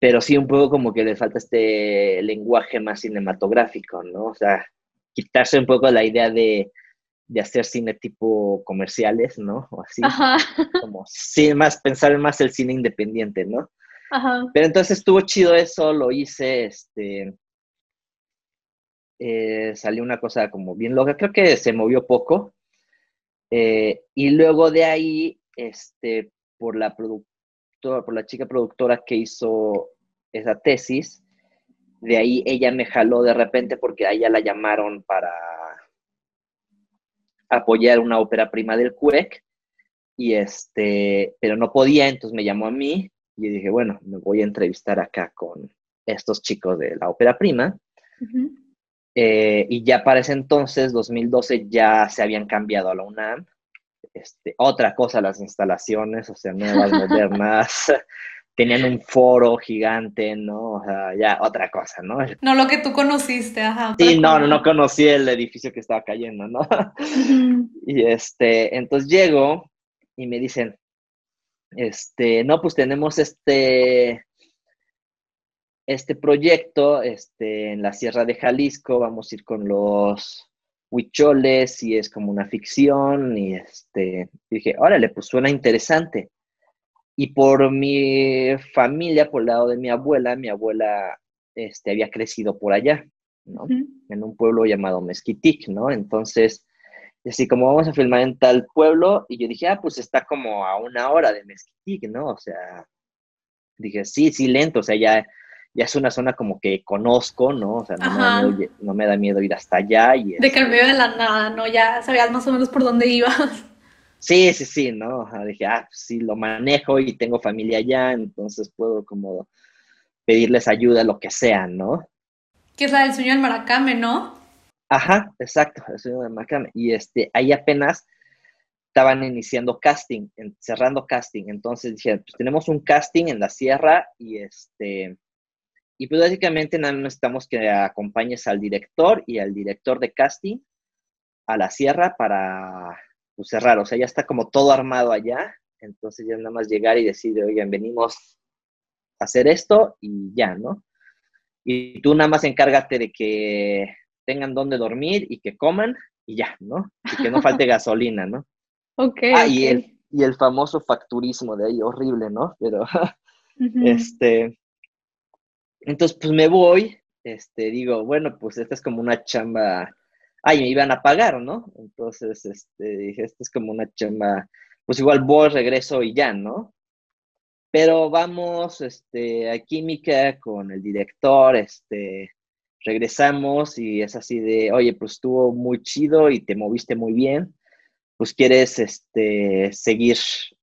[SPEAKER 2] pero sí un poco como que les falta este lenguaje más cinematográfico, ¿no? O sea, quitarse un poco la idea de de hacer cine tipo comerciales, ¿no? O así. Ajá. Como sí, más pensar en más el cine independiente, ¿no? Ajá. Pero entonces estuvo chido eso, lo hice, este. Eh, salió una cosa como bien loca, creo que se movió poco. Eh, y luego de ahí, este, por la productora, por la chica productora que hizo esa tesis, de ahí ella me jaló de repente porque a ella la llamaron para apoyar una ópera prima del CUEC, y este, pero no podía, entonces me llamó a mí y dije, bueno, me voy a entrevistar acá con estos chicos de la ópera prima. Eh, y ya para ese entonces, 2012, ya se habían cambiado a la UNAM. Este, otra cosa, las instalaciones, o sea, nuevas, modernas. tenían un foro gigante, ¿no? O sea, ya otra cosa, ¿no?
[SPEAKER 1] No lo que tú conociste, ajá.
[SPEAKER 2] Sí, no, no, no conocí el edificio que estaba cayendo, ¿no? Y este, entonces llego y me dicen, este, no, pues tenemos este, este proyecto, este, en la Sierra de Jalisco, vamos a ir con los huicholes y es como una ficción y este, dije, órale, pues suena interesante y por mi familia, por el lado de mi abuela, mi abuela este, había crecido por allá, ¿no? En un pueblo llamado Mezquitic, ¿no? Entonces, así como vamos a filmar en tal pueblo, y yo dije, ah, pues está como a una hora de Mezquitic, ¿no? O sea, dije, sí, sí, lento, o sea, ya, ya es una zona como que conozco, ¿no? O sea, no, me da, miedo, ir hasta allá. Y
[SPEAKER 1] de que en medio de la nada, ¿no? Ya sabías más o menos por dónde ibas.
[SPEAKER 2] Sí, sí, sí, ¿no? dije, ah, pues sí, lo manejo y tengo familia allá, entonces puedo como pedirles ayuda, lo que sea, ¿no?
[SPEAKER 1] Que es la del sueño del Maracame, ¿no?
[SPEAKER 2] Ajá, exacto, el sueño del Maracame. Y este, ahí apenas estaban iniciando casting, cerrando casting. Entonces dije, pues tenemos un casting en la sierra y este, y pues básicamente nada más necesitamos que acompañes al director y al director de casting a la sierra para pues cerrar, o sea, ya está como todo armado allá, entonces ya nada más llegar y decir, oigan, venimos a hacer esto y ya, ¿no? Y tú nada más encárgate de que tengan donde dormir y que coman y ya, ¿no? Y que no falte gasolina, ¿no?
[SPEAKER 1] Ok.
[SPEAKER 2] Ah, Y, el, y el famoso facturismo de ahí, horrible, ¿no? Pero, este, entonces, pues me voy, este, digo, bueno, pues esta es como una chamba ay, me iban a pagar, ¿no? Entonces, este, dije, esto es como una chamba, pues igual voy, regreso y ya, ¿no? Pero vamos, este, a química con el director, este, regresamos y es así de, oye, pues estuvo muy chido y te moviste muy bien, pues quieres este, seguir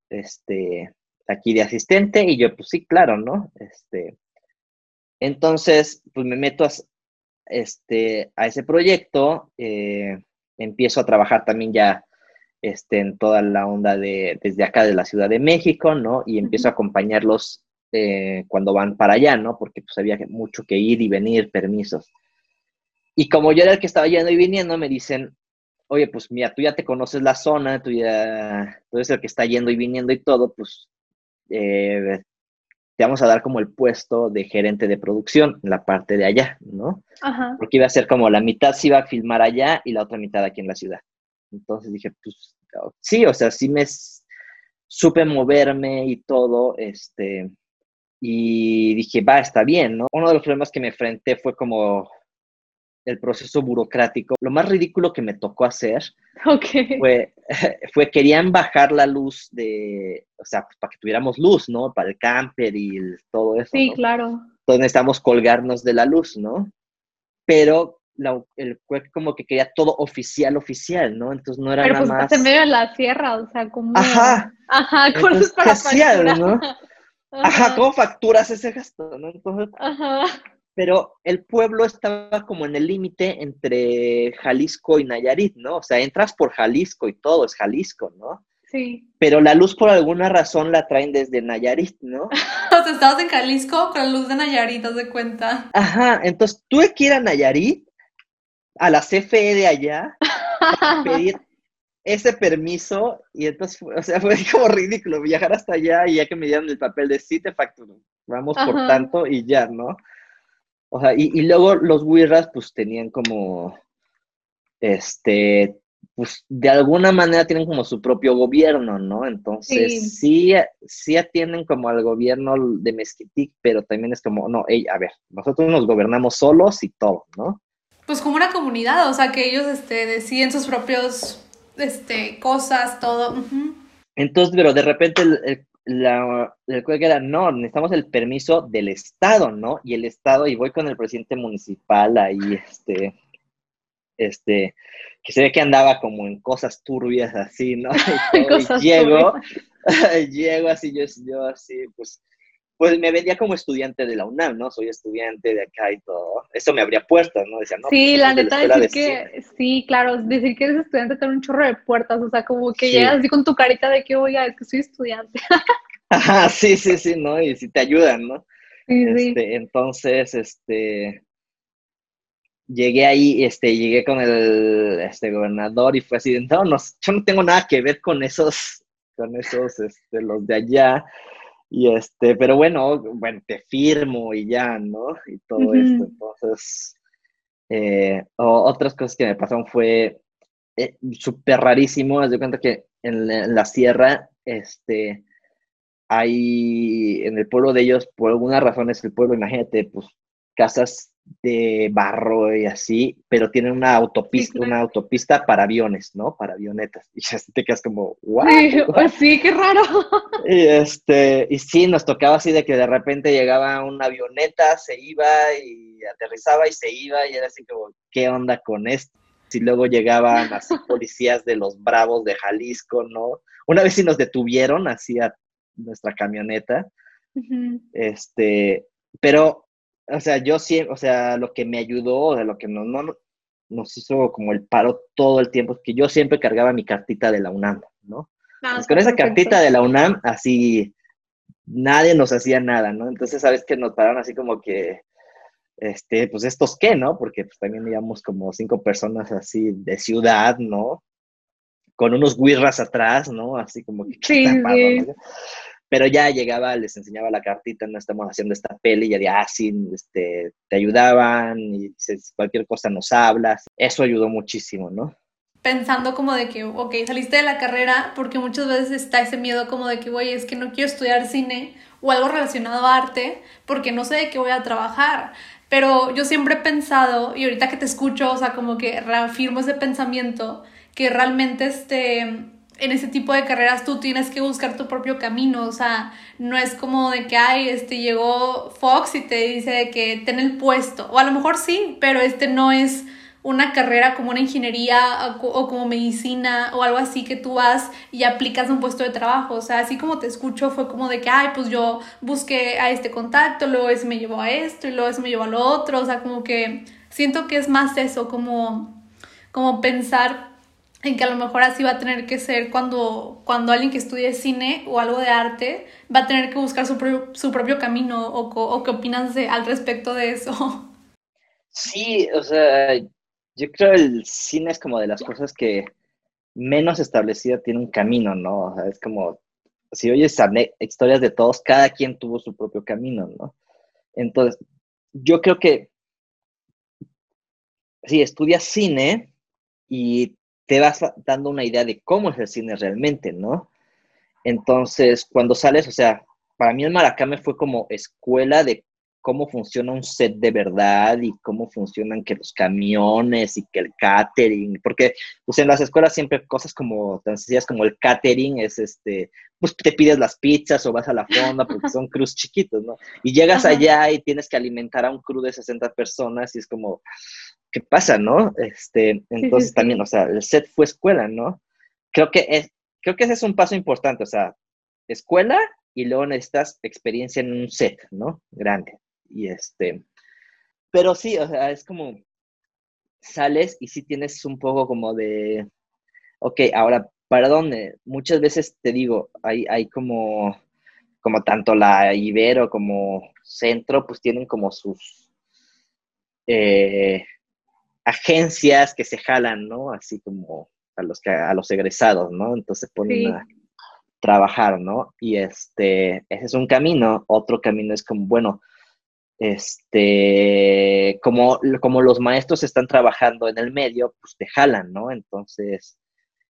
[SPEAKER 2] este, aquí de asistente y yo, pues sí, claro, ¿no? Este, entonces, pues me meto a, este, a ese proyecto, eh, empiezo a trabajar también ya este, en toda la onda de, desde acá de la Ciudad de México, ¿no? Y empiezo a acompañarlos eh, cuando van para allá, ¿no? Porque pues había mucho que ir y venir, permisos. Y como yo era el que estaba yendo y viniendo, me dicen, oye, pues mira, tú ya te conoces la zona, tú ya, tú eres el que está yendo y viniendo y todo, pues eh, te vamos a dar como el puesto de gerente de producción en la parte de allá, ¿no? Ajá. Porque iba a ser como la mitad se iba a filmar allá y la otra mitad aquí en la ciudad. Entonces dije, pues sí, o sea, sí me supe moverme y todo, este, y dije, va, está bien, ¿no? Uno de los problemas que me enfrenté fue como el proceso burocrático. Lo más ridículo que me tocó hacer fue, fue, querían bajar la luz de, o sea, pues, para que tuviéramos luz, ¿no? Para el camper y todo eso.
[SPEAKER 1] Sí, claro.
[SPEAKER 2] Entonces necesitamos colgarnos de la luz, ¿no? Pero el fue como que quería todo oficial, oficial, ¿no? Entonces no era
[SPEAKER 1] Pero
[SPEAKER 2] nada
[SPEAKER 1] pues
[SPEAKER 2] más...
[SPEAKER 1] en medio de la sierra, o sea, como...
[SPEAKER 2] Ajá.
[SPEAKER 1] Ajá,
[SPEAKER 2] Entonces, para hacían, ¿no? Ajá. ¿cómo facturas ese gasto, no? Entonces, Ajá. Pero el pueblo estaba como en el límite entre Jalisco y Nayarit, ¿no? O sea, entras por Jalisco y todo es Jalisco, ¿no?
[SPEAKER 1] Sí.
[SPEAKER 2] Pero la luz por alguna razón la traen desde Nayarit, ¿no?
[SPEAKER 1] o sea, estabas en Jalisco con la luz de Nayarit, ¿te de cuenta?
[SPEAKER 2] Ajá, entonces tuve que ir a Nayarit a la CFE de allá pedir ese permiso y entonces, o sea, fue como ridículo viajar hasta allá y ya que me dieron el papel de sí te facturo, vamos por tanto y ya, ¿no? O sea, y, luego los Wirras pues tenían como, este, pues de alguna manera tienen como su propio gobierno, ¿no? Entonces sí, sí, atienden como al gobierno de Mezquitic, pero también es como, no, hey, a ver, nosotros nos gobernamos solos y todo, ¿no?
[SPEAKER 1] pues como una comunidad, o sea, que ellos este, deciden sus propios este, cosas, todo.
[SPEAKER 2] Entonces, pero de repente el, la, el que era, no, necesitamos el permiso del Estado, ¿no? Y el Estado, y voy con el presidente municipal ahí, este, este, que se ve que andaba como en cosas turbias así, ¿no? Y, llego, llego así, yo, yo así, pues, pues me vendía como estudiante de la UNAM, ¿no? Soy estudiante de acá y todo. Eso me abría puertas, ¿no? Decía, no,
[SPEAKER 1] sí, pues, la neta, decir que, sí, claro, decir que eres estudiante te un chorro de puertas, o sea, como que llegas así con tu carita de que, oiga, es que soy estudiante.
[SPEAKER 2] Ajá, sí, sí, sí, ¿no? Y si te ayudan, ¿no? Sí, este, Entonces, este, llegué ahí, este, llegué con el, este, gobernador y fue así, no, no, yo no tengo nada que ver con esos, con esos, este, los de allá y este, pero bueno, bueno, te firmo y ya, ¿no? Y todo esto. Entonces, eh, otras cosas que me pasaron fue eh, súper rarísimo. Haz de cuenta que en la, en la, sierra, este, hay, en el pueblo de ellos, por alguna razón es el pueblo, imagínate, pues casas de barro y así, pero tienen una autopista, una autopista para aviones, ¿no? Para avionetas. Y ya te quedas como, ¡wow!
[SPEAKER 1] Sí, pues sí, qué raro.
[SPEAKER 2] Y este, y sí, nos tocaba así de que de repente llegaba una avioneta, se iba y aterrizaba y se iba, y era así como, ¿qué onda con esto? Y luego llegaban así policías de los bravos de Jalisco, ¿no? Una vez sí nos detuvieron así a nuestra camioneta. Este, pero o sea, yo siempre, o sea, lo que me ayudó, de lo que no, no, nos hizo como el paro todo el tiempo, es que yo siempre cargaba mi cartita de la UNAM, ¿no? Pues con esa cartita de la UNAM, así, nadie nos hacía nada, ¿no? Entonces, ¿sabes que Nos pararon así como que, este, pues, ¿estos qué, no? Porque pues también íbamos como cinco personas así de ciudad, ¿no? Con unos guirras atrás, ¿no? Así como que... Sí, sí. Pero ya llegaba, les enseñaba la cartita, no estamos haciendo esta peli, y ya de, ah, sí, este, te ayudaban, y cualquier cosa nos hablas. Eso ayudó muchísimo, ¿no?
[SPEAKER 1] Pensando como de que, ok, saliste de la carrera, porque muchas veces está ese miedo como de que, güey, es que no quiero estudiar cine o algo relacionado a arte, porque no sé de qué voy a trabajar. Pero yo siempre he pensado, y ahorita que te escucho, o sea, como que reafirmo ese pensamiento, que realmente este en ese tipo de carreras tú tienes que buscar tu propio camino, o sea, no es como de que, ay, este llegó Fox y te dice que ten el puesto, o a lo mejor sí, pero este no es una carrera como una ingeniería o, como medicina o algo así que tú vas y aplicas un puesto de trabajo. O sea, así como te escucho fue como de que, ay, pues yo busqué a este contacto, luego ese me llevó a esto y luego ese me llevó a lo otro. O sea, como que siento que es más eso, como, como pensar en que a lo mejor así va a tener que ser cuando, cuando alguien que estudie cine o algo de arte va a tener que buscar su, su propio camino o, qué opinas de, al respecto de eso.
[SPEAKER 2] Sí, o sea, yo creo el cine es como de las cosas que menos establecida tiene un camino, ¿no? O sea, es como, si oyes historias de todos, cada quien tuvo su propio camino, ¿no? Entonces, yo creo que si estudias cine y te vas dando una idea de cómo es el cine realmente, ¿no? Entonces, cuando sales, o sea, para mí el Maracame fue como escuela de cómo funciona un set de verdad y cómo funcionan que los camiones y que el catering, porque pues en las escuelas siempre cosas como tan sencillas como el catering es este, pues te pides las pizzas o vas a la fonda porque son cruz chiquitos, ¿no? Y llegas allá y tienes que alimentar a un crew de 60 personas y es como, ¿qué pasa, no? Este, entonces también, o sea, el set fue escuela, ¿no? Creo que es, creo que ese es un paso importante, o sea, escuela y luego necesitas experiencia en un set, ¿no? Grande. Y este, pero sí, o sea, es como sales y sí tienes un poco como de, ok, ahora, ¿para dónde? Muchas veces te digo, hay, hay como, como tanto la Ibero como Centro, pues tienen como sus eh, agencias que se jalan, ¿no? Así como a los, que, a los egresados, ¿no? Entonces ponen a trabajar, ¿no? Y este, ese es un camino. Otro camino es como, bueno, este, como, como los maestros están trabajando en el medio, pues te jalan, ¿no? Entonces,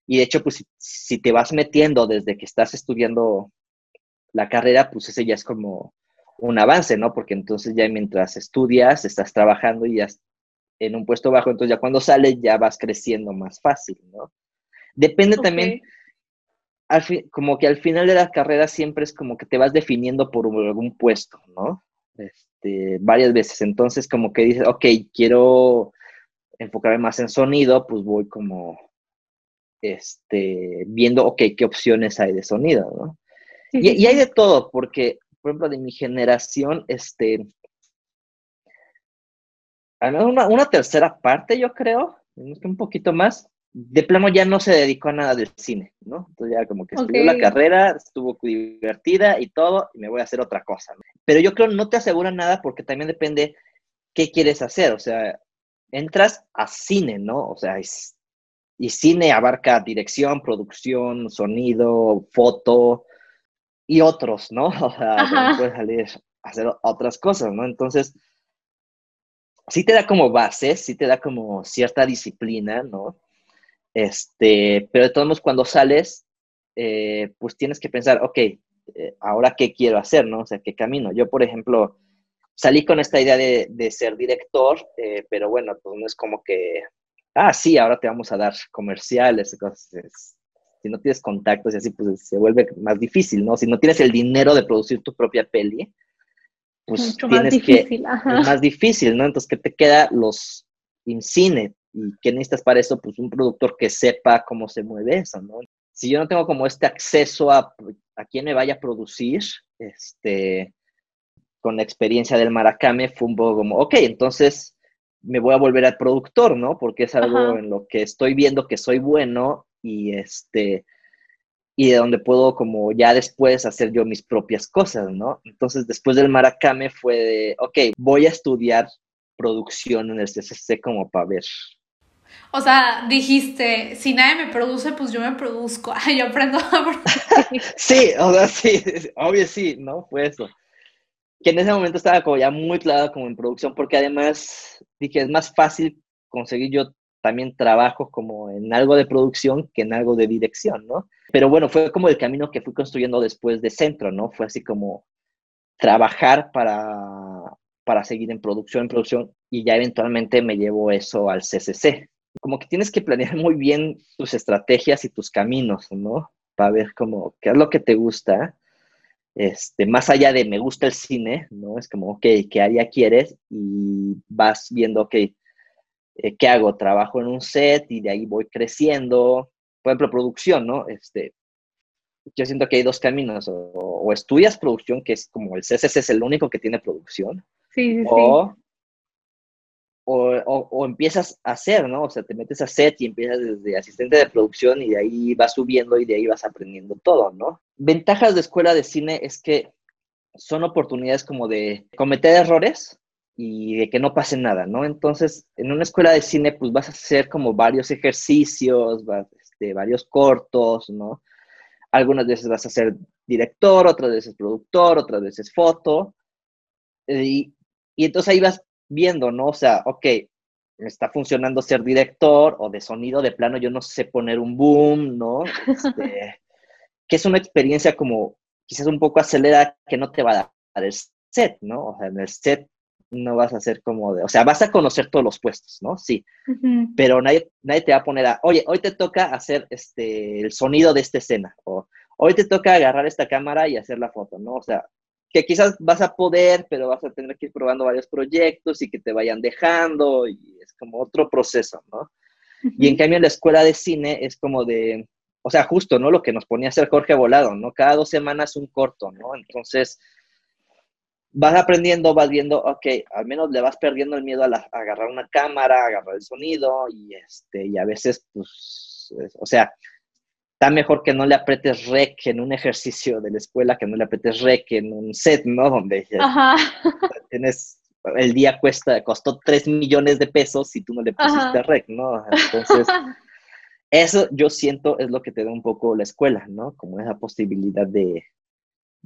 [SPEAKER 2] y de hecho, pues si, te vas metiendo desde que estás estudiando la carrera, pues ese ya es como un avance, ¿no? Porque entonces ya mientras estudias, estás trabajando y ya en un puesto bajo, entonces ya cuando sales ya vas creciendo más fácil, ¿no? Depende también, al como que al final de la carrera siempre es como que te vas definiendo por algún puesto, ¿no? Este, varias veces. Entonces, como que dices, ok, quiero enfocarme más en sonido, pues voy como este, viendo, ok, qué opciones hay de sonido, ¿no? y, hay de todo, porque, por ejemplo, de mi generación, este, una, una tercera parte, yo creo, un poquito más, de plano ya no se dedicó a nada del cine, ¿no? Entonces ya como que estudió la carrera, estuvo divertida y todo, y me voy a hacer otra cosa. ¿no? Pero yo creo no te asegura nada porque también depende qué quieres hacer, o sea, entras a cine, ¿no? O sea, y cine abarca dirección, producción, sonido, foto y otros, ¿no? O sea, puedes salir a hacer otras cosas, ¿no? Entonces, sí te da como base, sí te da como cierta disciplina, ¿no? Este, pero de todos modos, cuando sales, eh, pues tienes que pensar, ok, eh, ahora qué quiero hacer, ¿no? O sea, qué camino. Yo, por ejemplo, salí con esta idea de, ser director, eh, pero bueno, pues no es como que, ah, sí, ahora te vamos a dar comerciales. Si no tienes contactos y así, pues se vuelve más difícil, ¿no? Si no tienes el dinero de producir tu propia peli, pues tienes más difícil, que, es más difícil, ¿no? Entonces, ¿qué te queda? Los in cine, ¿Y qué necesitas para eso? Pues un productor que sepa cómo se mueve eso, ¿no? Si yo no tengo como este acceso a, a quién me vaya a producir, este, con la experiencia del Maracame, fue un poco como, ok, entonces me voy a volver al productor, ¿no? Porque es algo en lo que estoy viendo que soy bueno y este y de donde puedo como ya después hacer yo mis propias cosas, ¿no? Entonces después del Maracame fue de, ok, voy a estudiar producción en el CCC como para ver
[SPEAKER 1] o sea, dijiste, si nadie me produce, pues yo me produzco. yo aprendo a
[SPEAKER 2] sí, o sea, sí, obvio sí, ¿no? Fue eso. Que en ese momento estaba como ya muy claro como en producción, porque además dije, es más fácil conseguir yo también trabajo como en algo de producción que en algo de dirección, ¿no? Pero bueno, fue como el camino que fui construyendo después de centro, ¿no? Fue así como trabajar para, para seguir en producción, en producción, y ya eventualmente me llevo eso al CCC, como que tienes que planear muy bien tus estrategias y tus caminos, ¿no? Para ver como qué es lo que te gusta. Este, más allá de me gusta el cine, ¿no? Es como, ok, ¿qué área quieres? Y vas viendo, ok, eh, ¿qué hago? Trabajo en un set y de ahí voy creciendo. Por ejemplo, producción, ¿no? Este, yo siento que hay dos caminos, o, estudias producción, que es como el CSS es el único que tiene producción,
[SPEAKER 1] sí, sí,
[SPEAKER 2] o, O, empiezas a hacer, ¿no? O sea, te metes a set y empiezas desde asistente de producción y de ahí vas subiendo y de ahí vas aprendiendo todo, ¿no? Ventajas de escuela de cine es que son oportunidades como de cometer errores y de que no pase nada, ¿no? Entonces, en una escuela de cine, pues vas a hacer como varios ejercicios, este, varios cortos, ¿no? Algunas veces vas a ser director, otras veces productor, otras veces foto. Eh, y, y entonces ahí vas viendo, ¿no? O sea, ok, está funcionando ser director o de sonido de plano, yo no sé poner un boom, ¿no? Este, que es una experiencia como quizás un poco acelerada que no te va a dar el set, ¿no? O sea, en el set no vas a ser como de, o sea, vas a conocer todos los puestos, ¿no? Sí, pero nadie, nadie te va a poner a, oye, hoy te toca hacer este, el sonido de esta escena, o hoy te toca agarrar esta cámara y hacer la foto, ¿no? O sea, que quizás vas a poder, pero vas a tener que ir probando varios proyectos y que te vayan dejando, y es como otro proceso, ¿no? Y en cambio en la escuela de cine es como de, o sea, justo, ¿no? Lo que nos ponía a hacer Jorge Volado, ¿no? Cada dos semanas un corto, ¿no? Entonces, vas aprendiendo, vas viendo, ok, al menos le vas perdiendo el miedo a, agarrar una cámara, agarrar el sonido y, este, y a veces, pues, o sea, está mejor que no le apretes rec en un ejercicio de la escuela que no le apretes rec en un set, ¿no? Donde tienes, el día cuesta, costó 3 millones de pesos y tú no le pusiste rec, ¿no? Entonces, eso yo siento es lo que te da un poco la escuela, ¿no? Como esa posibilidad de,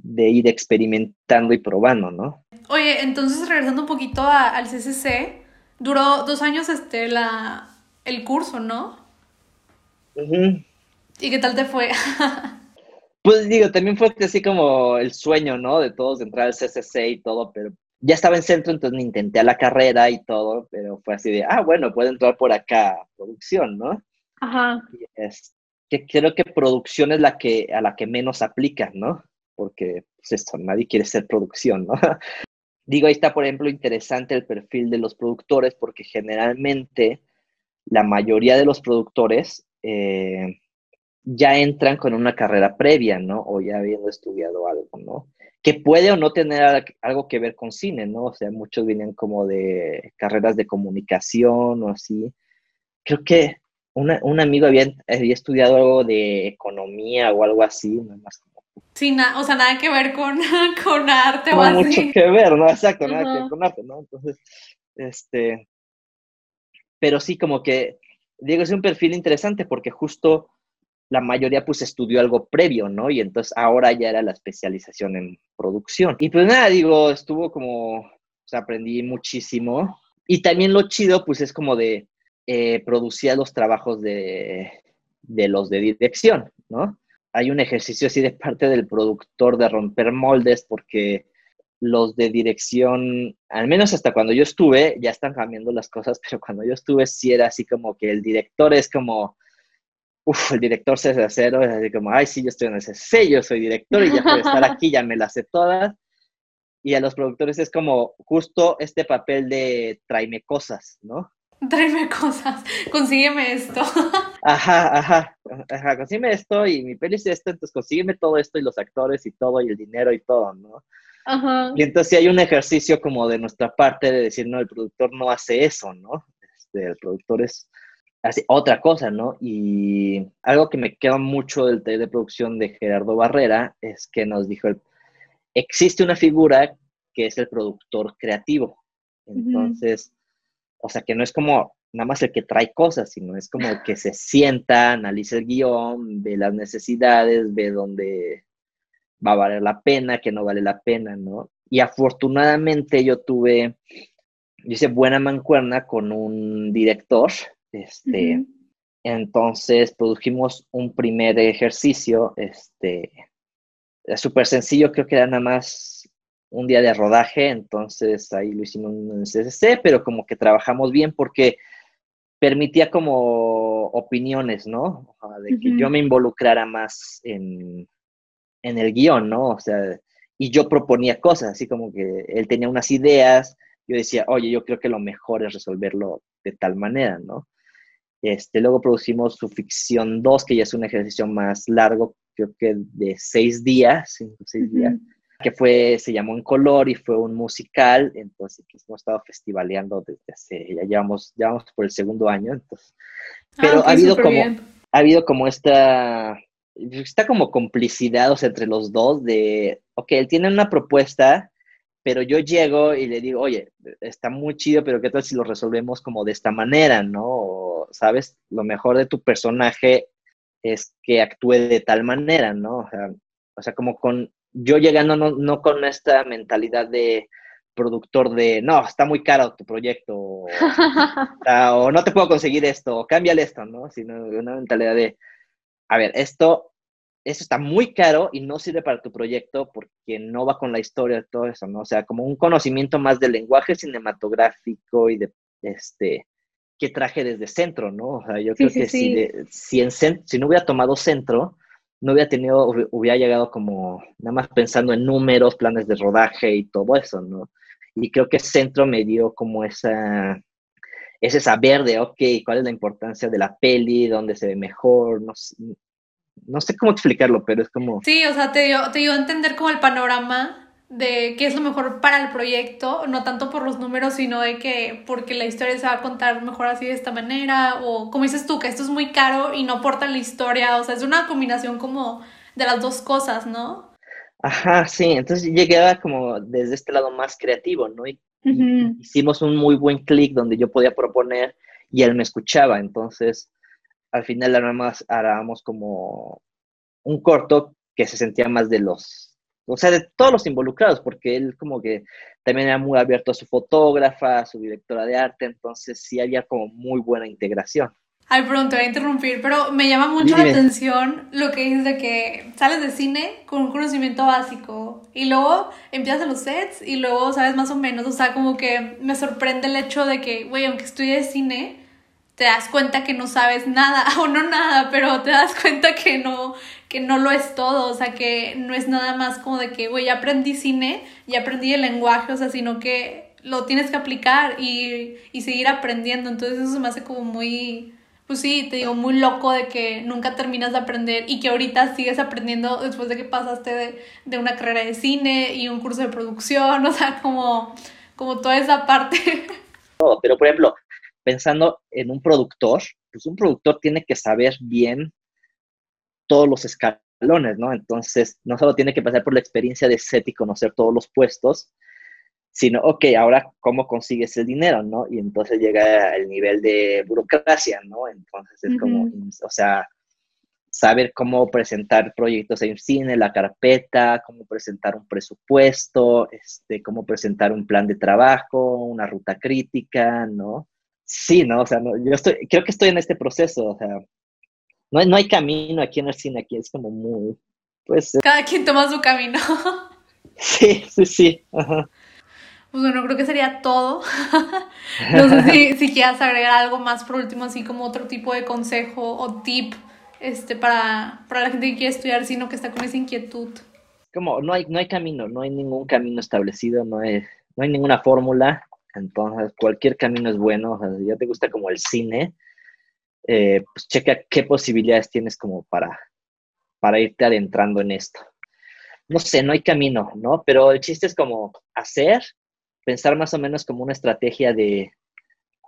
[SPEAKER 2] de ir experimentando y probando, ¿no?
[SPEAKER 1] Oye, entonces regresando un poquito al CCC, duró dos años este, la, el curso, ¿no? ¿Y qué tal te fue?
[SPEAKER 2] pues digo, también fue así como el sueño, ¿no? De todos de entrar al CCC y todo, pero ya estaba en centro, entonces me intenté a la carrera y todo, pero fue así de, ah, bueno, puedo entrar por acá, producción, ¿no?
[SPEAKER 1] Ajá.
[SPEAKER 2] es, que creo que producción es la que, a la que menos aplica, ¿no? Porque pues esto, nadie quiere ser producción, ¿no? Digo, ahí está, por ejemplo, interesante el perfil de los productores, porque generalmente la mayoría de los productores eh, ya entran con una carrera previa, ¿no? O ya habiendo estudiado algo, ¿no? Que puede o no tener algo que ver con cine, ¿no? O sea, muchos vienen como de carreras de comunicación o así. Creo que un amigo había, estudiado algo de economía o algo así, nada más
[SPEAKER 1] Sí, o sea, nada que ver con, con arte
[SPEAKER 2] no, o así. mucho que ver, ¿no? Exacto, nada que ver con arte, ¿no? Entonces, este, pero sí, como que, Diego, es un perfil interesante porque justo la mayoría pues estudió algo previo, ¿no? Y entonces ahora ya era la especialización en producción. Y pues nada, digo, estuvo como, o sea, aprendí muchísimo. Y también lo chido pues es como de eh, producir los trabajos de, de los de dirección, ¿no? Hay un ejercicio así de parte del productor de romper moldes porque los de dirección, al menos hasta cuando yo estuve, ya están cambiando las cosas, pero cuando yo estuve sí era así como que el director es como, uff, el director CC cero, es así como, ay, sí, yo estoy en CC, yo soy director y ya puedo estar aquí, ya me las sé todas. Y a los productores es como justo este papel de tráeme cosas, ¿no?
[SPEAKER 1] Tráeme cosas, consígueme esto.
[SPEAKER 2] Ajá, ajá, ajá, consígueme esto y mi peli es esto, entonces consígueme todo esto y los actores y todo y el dinero y todo, ¿no?
[SPEAKER 1] Ajá.
[SPEAKER 2] Y entonces hay un ejercicio como de nuestra parte de decir, no, el productor no hace eso, ¿no? Este, el productor es hace otra cosa, ¿no? Y algo que me queda mucho del taller de producción de Gerardo Barrera es que nos dijo, existe una figura que es el productor creativo. Entonces, o sea, que no es como nada más el que trae cosas, sino es como el que se sienta, analiza el guion, ve las necesidades, ve dónde va a valer la pena, que no vale la pena, ¿no? Y afortunadamente yo tuve, yo hice buena mancuerna con un director, este, entonces produjimos un primer ejercicio, este, súper sencillo, creo que era nada más un día de rodaje, entonces ahí lo hicimos en CCC, pero como que trabajamos bien porque permitía como opiniones, ¿no? De que yo me involucrara más en, en el guion, ¿no? O sea, y yo proponía cosas, así como que él tenía unas ideas, yo decía, oye, yo creo que lo mejor es resolverlo de tal manera, ¿no? Este, luego producimos su ficción 2, que ya es un ejercicio más largo, creo que de seis días, cinco, seis días, que fue, se llamó En Color y fue un musical, entonces que hemos estado festivaleando desde hace, ya llevamos, ya vamos por el segundo año, entonces, ah, pero ha habido como, ha habido como esta, está como complicidad entre los dos de, ok, él tiene una propuesta, pero yo llego y le digo, oye, está muy chido, pero ¿qué tal si lo resolvemos como de esta manera, no? ¿Sabes? Lo mejor de tu personaje es que actúe de tal manera, ¿no? O sea, o sea como con, yo llegando no, no, con esta mentalidad de productor de, no, está muy caro tu proyecto, o, o no te puedo conseguir esto, o cámbiale esto, ¿no? Sino una mentalidad de, a ver, esto eso está muy caro y no sirve para tu proyecto porque no va con la historia de todo eso, ¿no? O sea, como un conocimiento más del lenguaje cinematográfico y de este que traje desde centro, ¿no? O sea, yo creo que Si, si, en, si no hubiera tomado centro, no hubiera tenido, hubiera llegado como nada más pensando en números, planes de rodaje y todo eso, ¿no? Y creo que centro me dio como esa, ese saber de, ok, cuál es la importancia de la peli, dónde se ve mejor, no, no sé cómo explicarlo, pero es como...
[SPEAKER 1] Sí, o sea, te dio, te dio a entender como el panorama de qué es lo mejor para el proyecto, no tanto por los números, sino de que porque la historia se va a contar mejor así de esta manera, o como dices tú, que esto es muy caro y no aporta la historia, o sea, es una combinación como de las dos cosas, ¿no?
[SPEAKER 2] Ajá, sí, entonces llegué como desde este lado más creativo, ¿no? Y, hicimos un muy buen clic donde yo podía proponer y él me escuchaba, entonces al final nada más haramos como un corto que se sentía más de los, o sea, de todos los involucrados, porque él como que también era muy abierto a su fotógrafa, a su directora de arte, entonces sí había como muy buena integración.
[SPEAKER 1] Ay, pronto, te voy a interrumpir, pero me llama mucho la atención lo que dices de que sales de cine con un conocimiento básico y luego empiezas en los sets y luego sabes más o menos, o sea, como que me sorprende el hecho de que, güey, aunque estudie cine, te das cuenta que no sabes nada, o no nada, pero te das cuenta que no, que no lo es todo, o sea, que no es nada más como de que, güey, ya aprendí cine, ya aprendí el lenguaje, o sea, sino que lo tienes que aplicar y, y seguir aprendiendo, entonces eso me hace como muy, pues sí, te digo, muy loco de que nunca terminas de aprender y que ahorita sigues aprendiendo después de que pasaste de, de una carrera de cine y un curso de producción, o sea, como, como toda esa parte.
[SPEAKER 2] pero por ejemplo, pensando en un productor, pues un productor tiene que saber bien todos los escalones, ¿no? Entonces, no solo tiene que pasar por la experiencia de set y conocer todos los puestos, sino, ok, ahora, ¿cómo consigues el dinero, no? Y entonces llega el nivel de burocracia, ¿no? Entonces es como, o sea, saber cómo presentar proyectos en cine, la carpeta, cómo presentar un presupuesto, este, cómo presentar un plan de trabajo, una ruta crítica, ¿no? Sí, no, o sea, yo estoy, creo que estoy en este proceso, o sea, no hay, no hay camino aquí en el cine, aquí es como muy, pues...
[SPEAKER 1] Cada quien toma su camino.
[SPEAKER 2] sí, sí, sí. Pues
[SPEAKER 1] bueno, creo que sería todo. no sé si, si quieras agregar algo más por último, así como otro tipo de consejo o tip este, para, para la gente que quiere estudiar, sino que está con esa inquietud.
[SPEAKER 2] Como no hay, no hay camino, no hay ningún camino establecido, no hay, no hay ninguna fórmula. Entonces, cualquier camino es bueno. si ya te gusta como el cine, eh, pues checa qué posibilidades tienes como para, para irte adentrando en esto. No sé, no hay camino, ¿no? Pero el chiste es como hacer, pensar más o menos como una estrategia de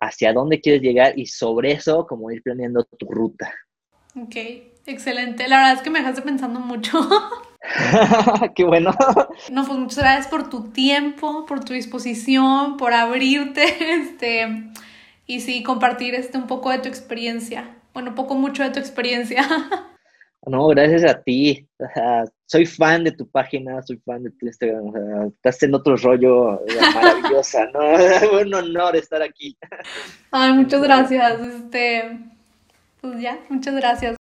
[SPEAKER 2] hacia dónde quieres llegar y sobre eso como ir planeando tu ruta.
[SPEAKER 1] Ok, excelente. La verdad es que me dejaste pensando mucho.
[SPEAKER 2] Qué bueno.
[SPEAKER 1] No, pues muchas gracias por tu tiempo, por tu disposición, por abrirte, este, y sí, compartir este un poco de tu experiencia. Bueno, poco mucho de tu experiencia.
[SPEAKER 2] No, gracias a ti. soy fan de tu página, soy fan de tu Instagram. estás en otro rollo maravillosa, ¿no? Un honor estar aquí.
[SPEAKER 1] Ay, muchas gracias. Este, pues ya, muchas gracias.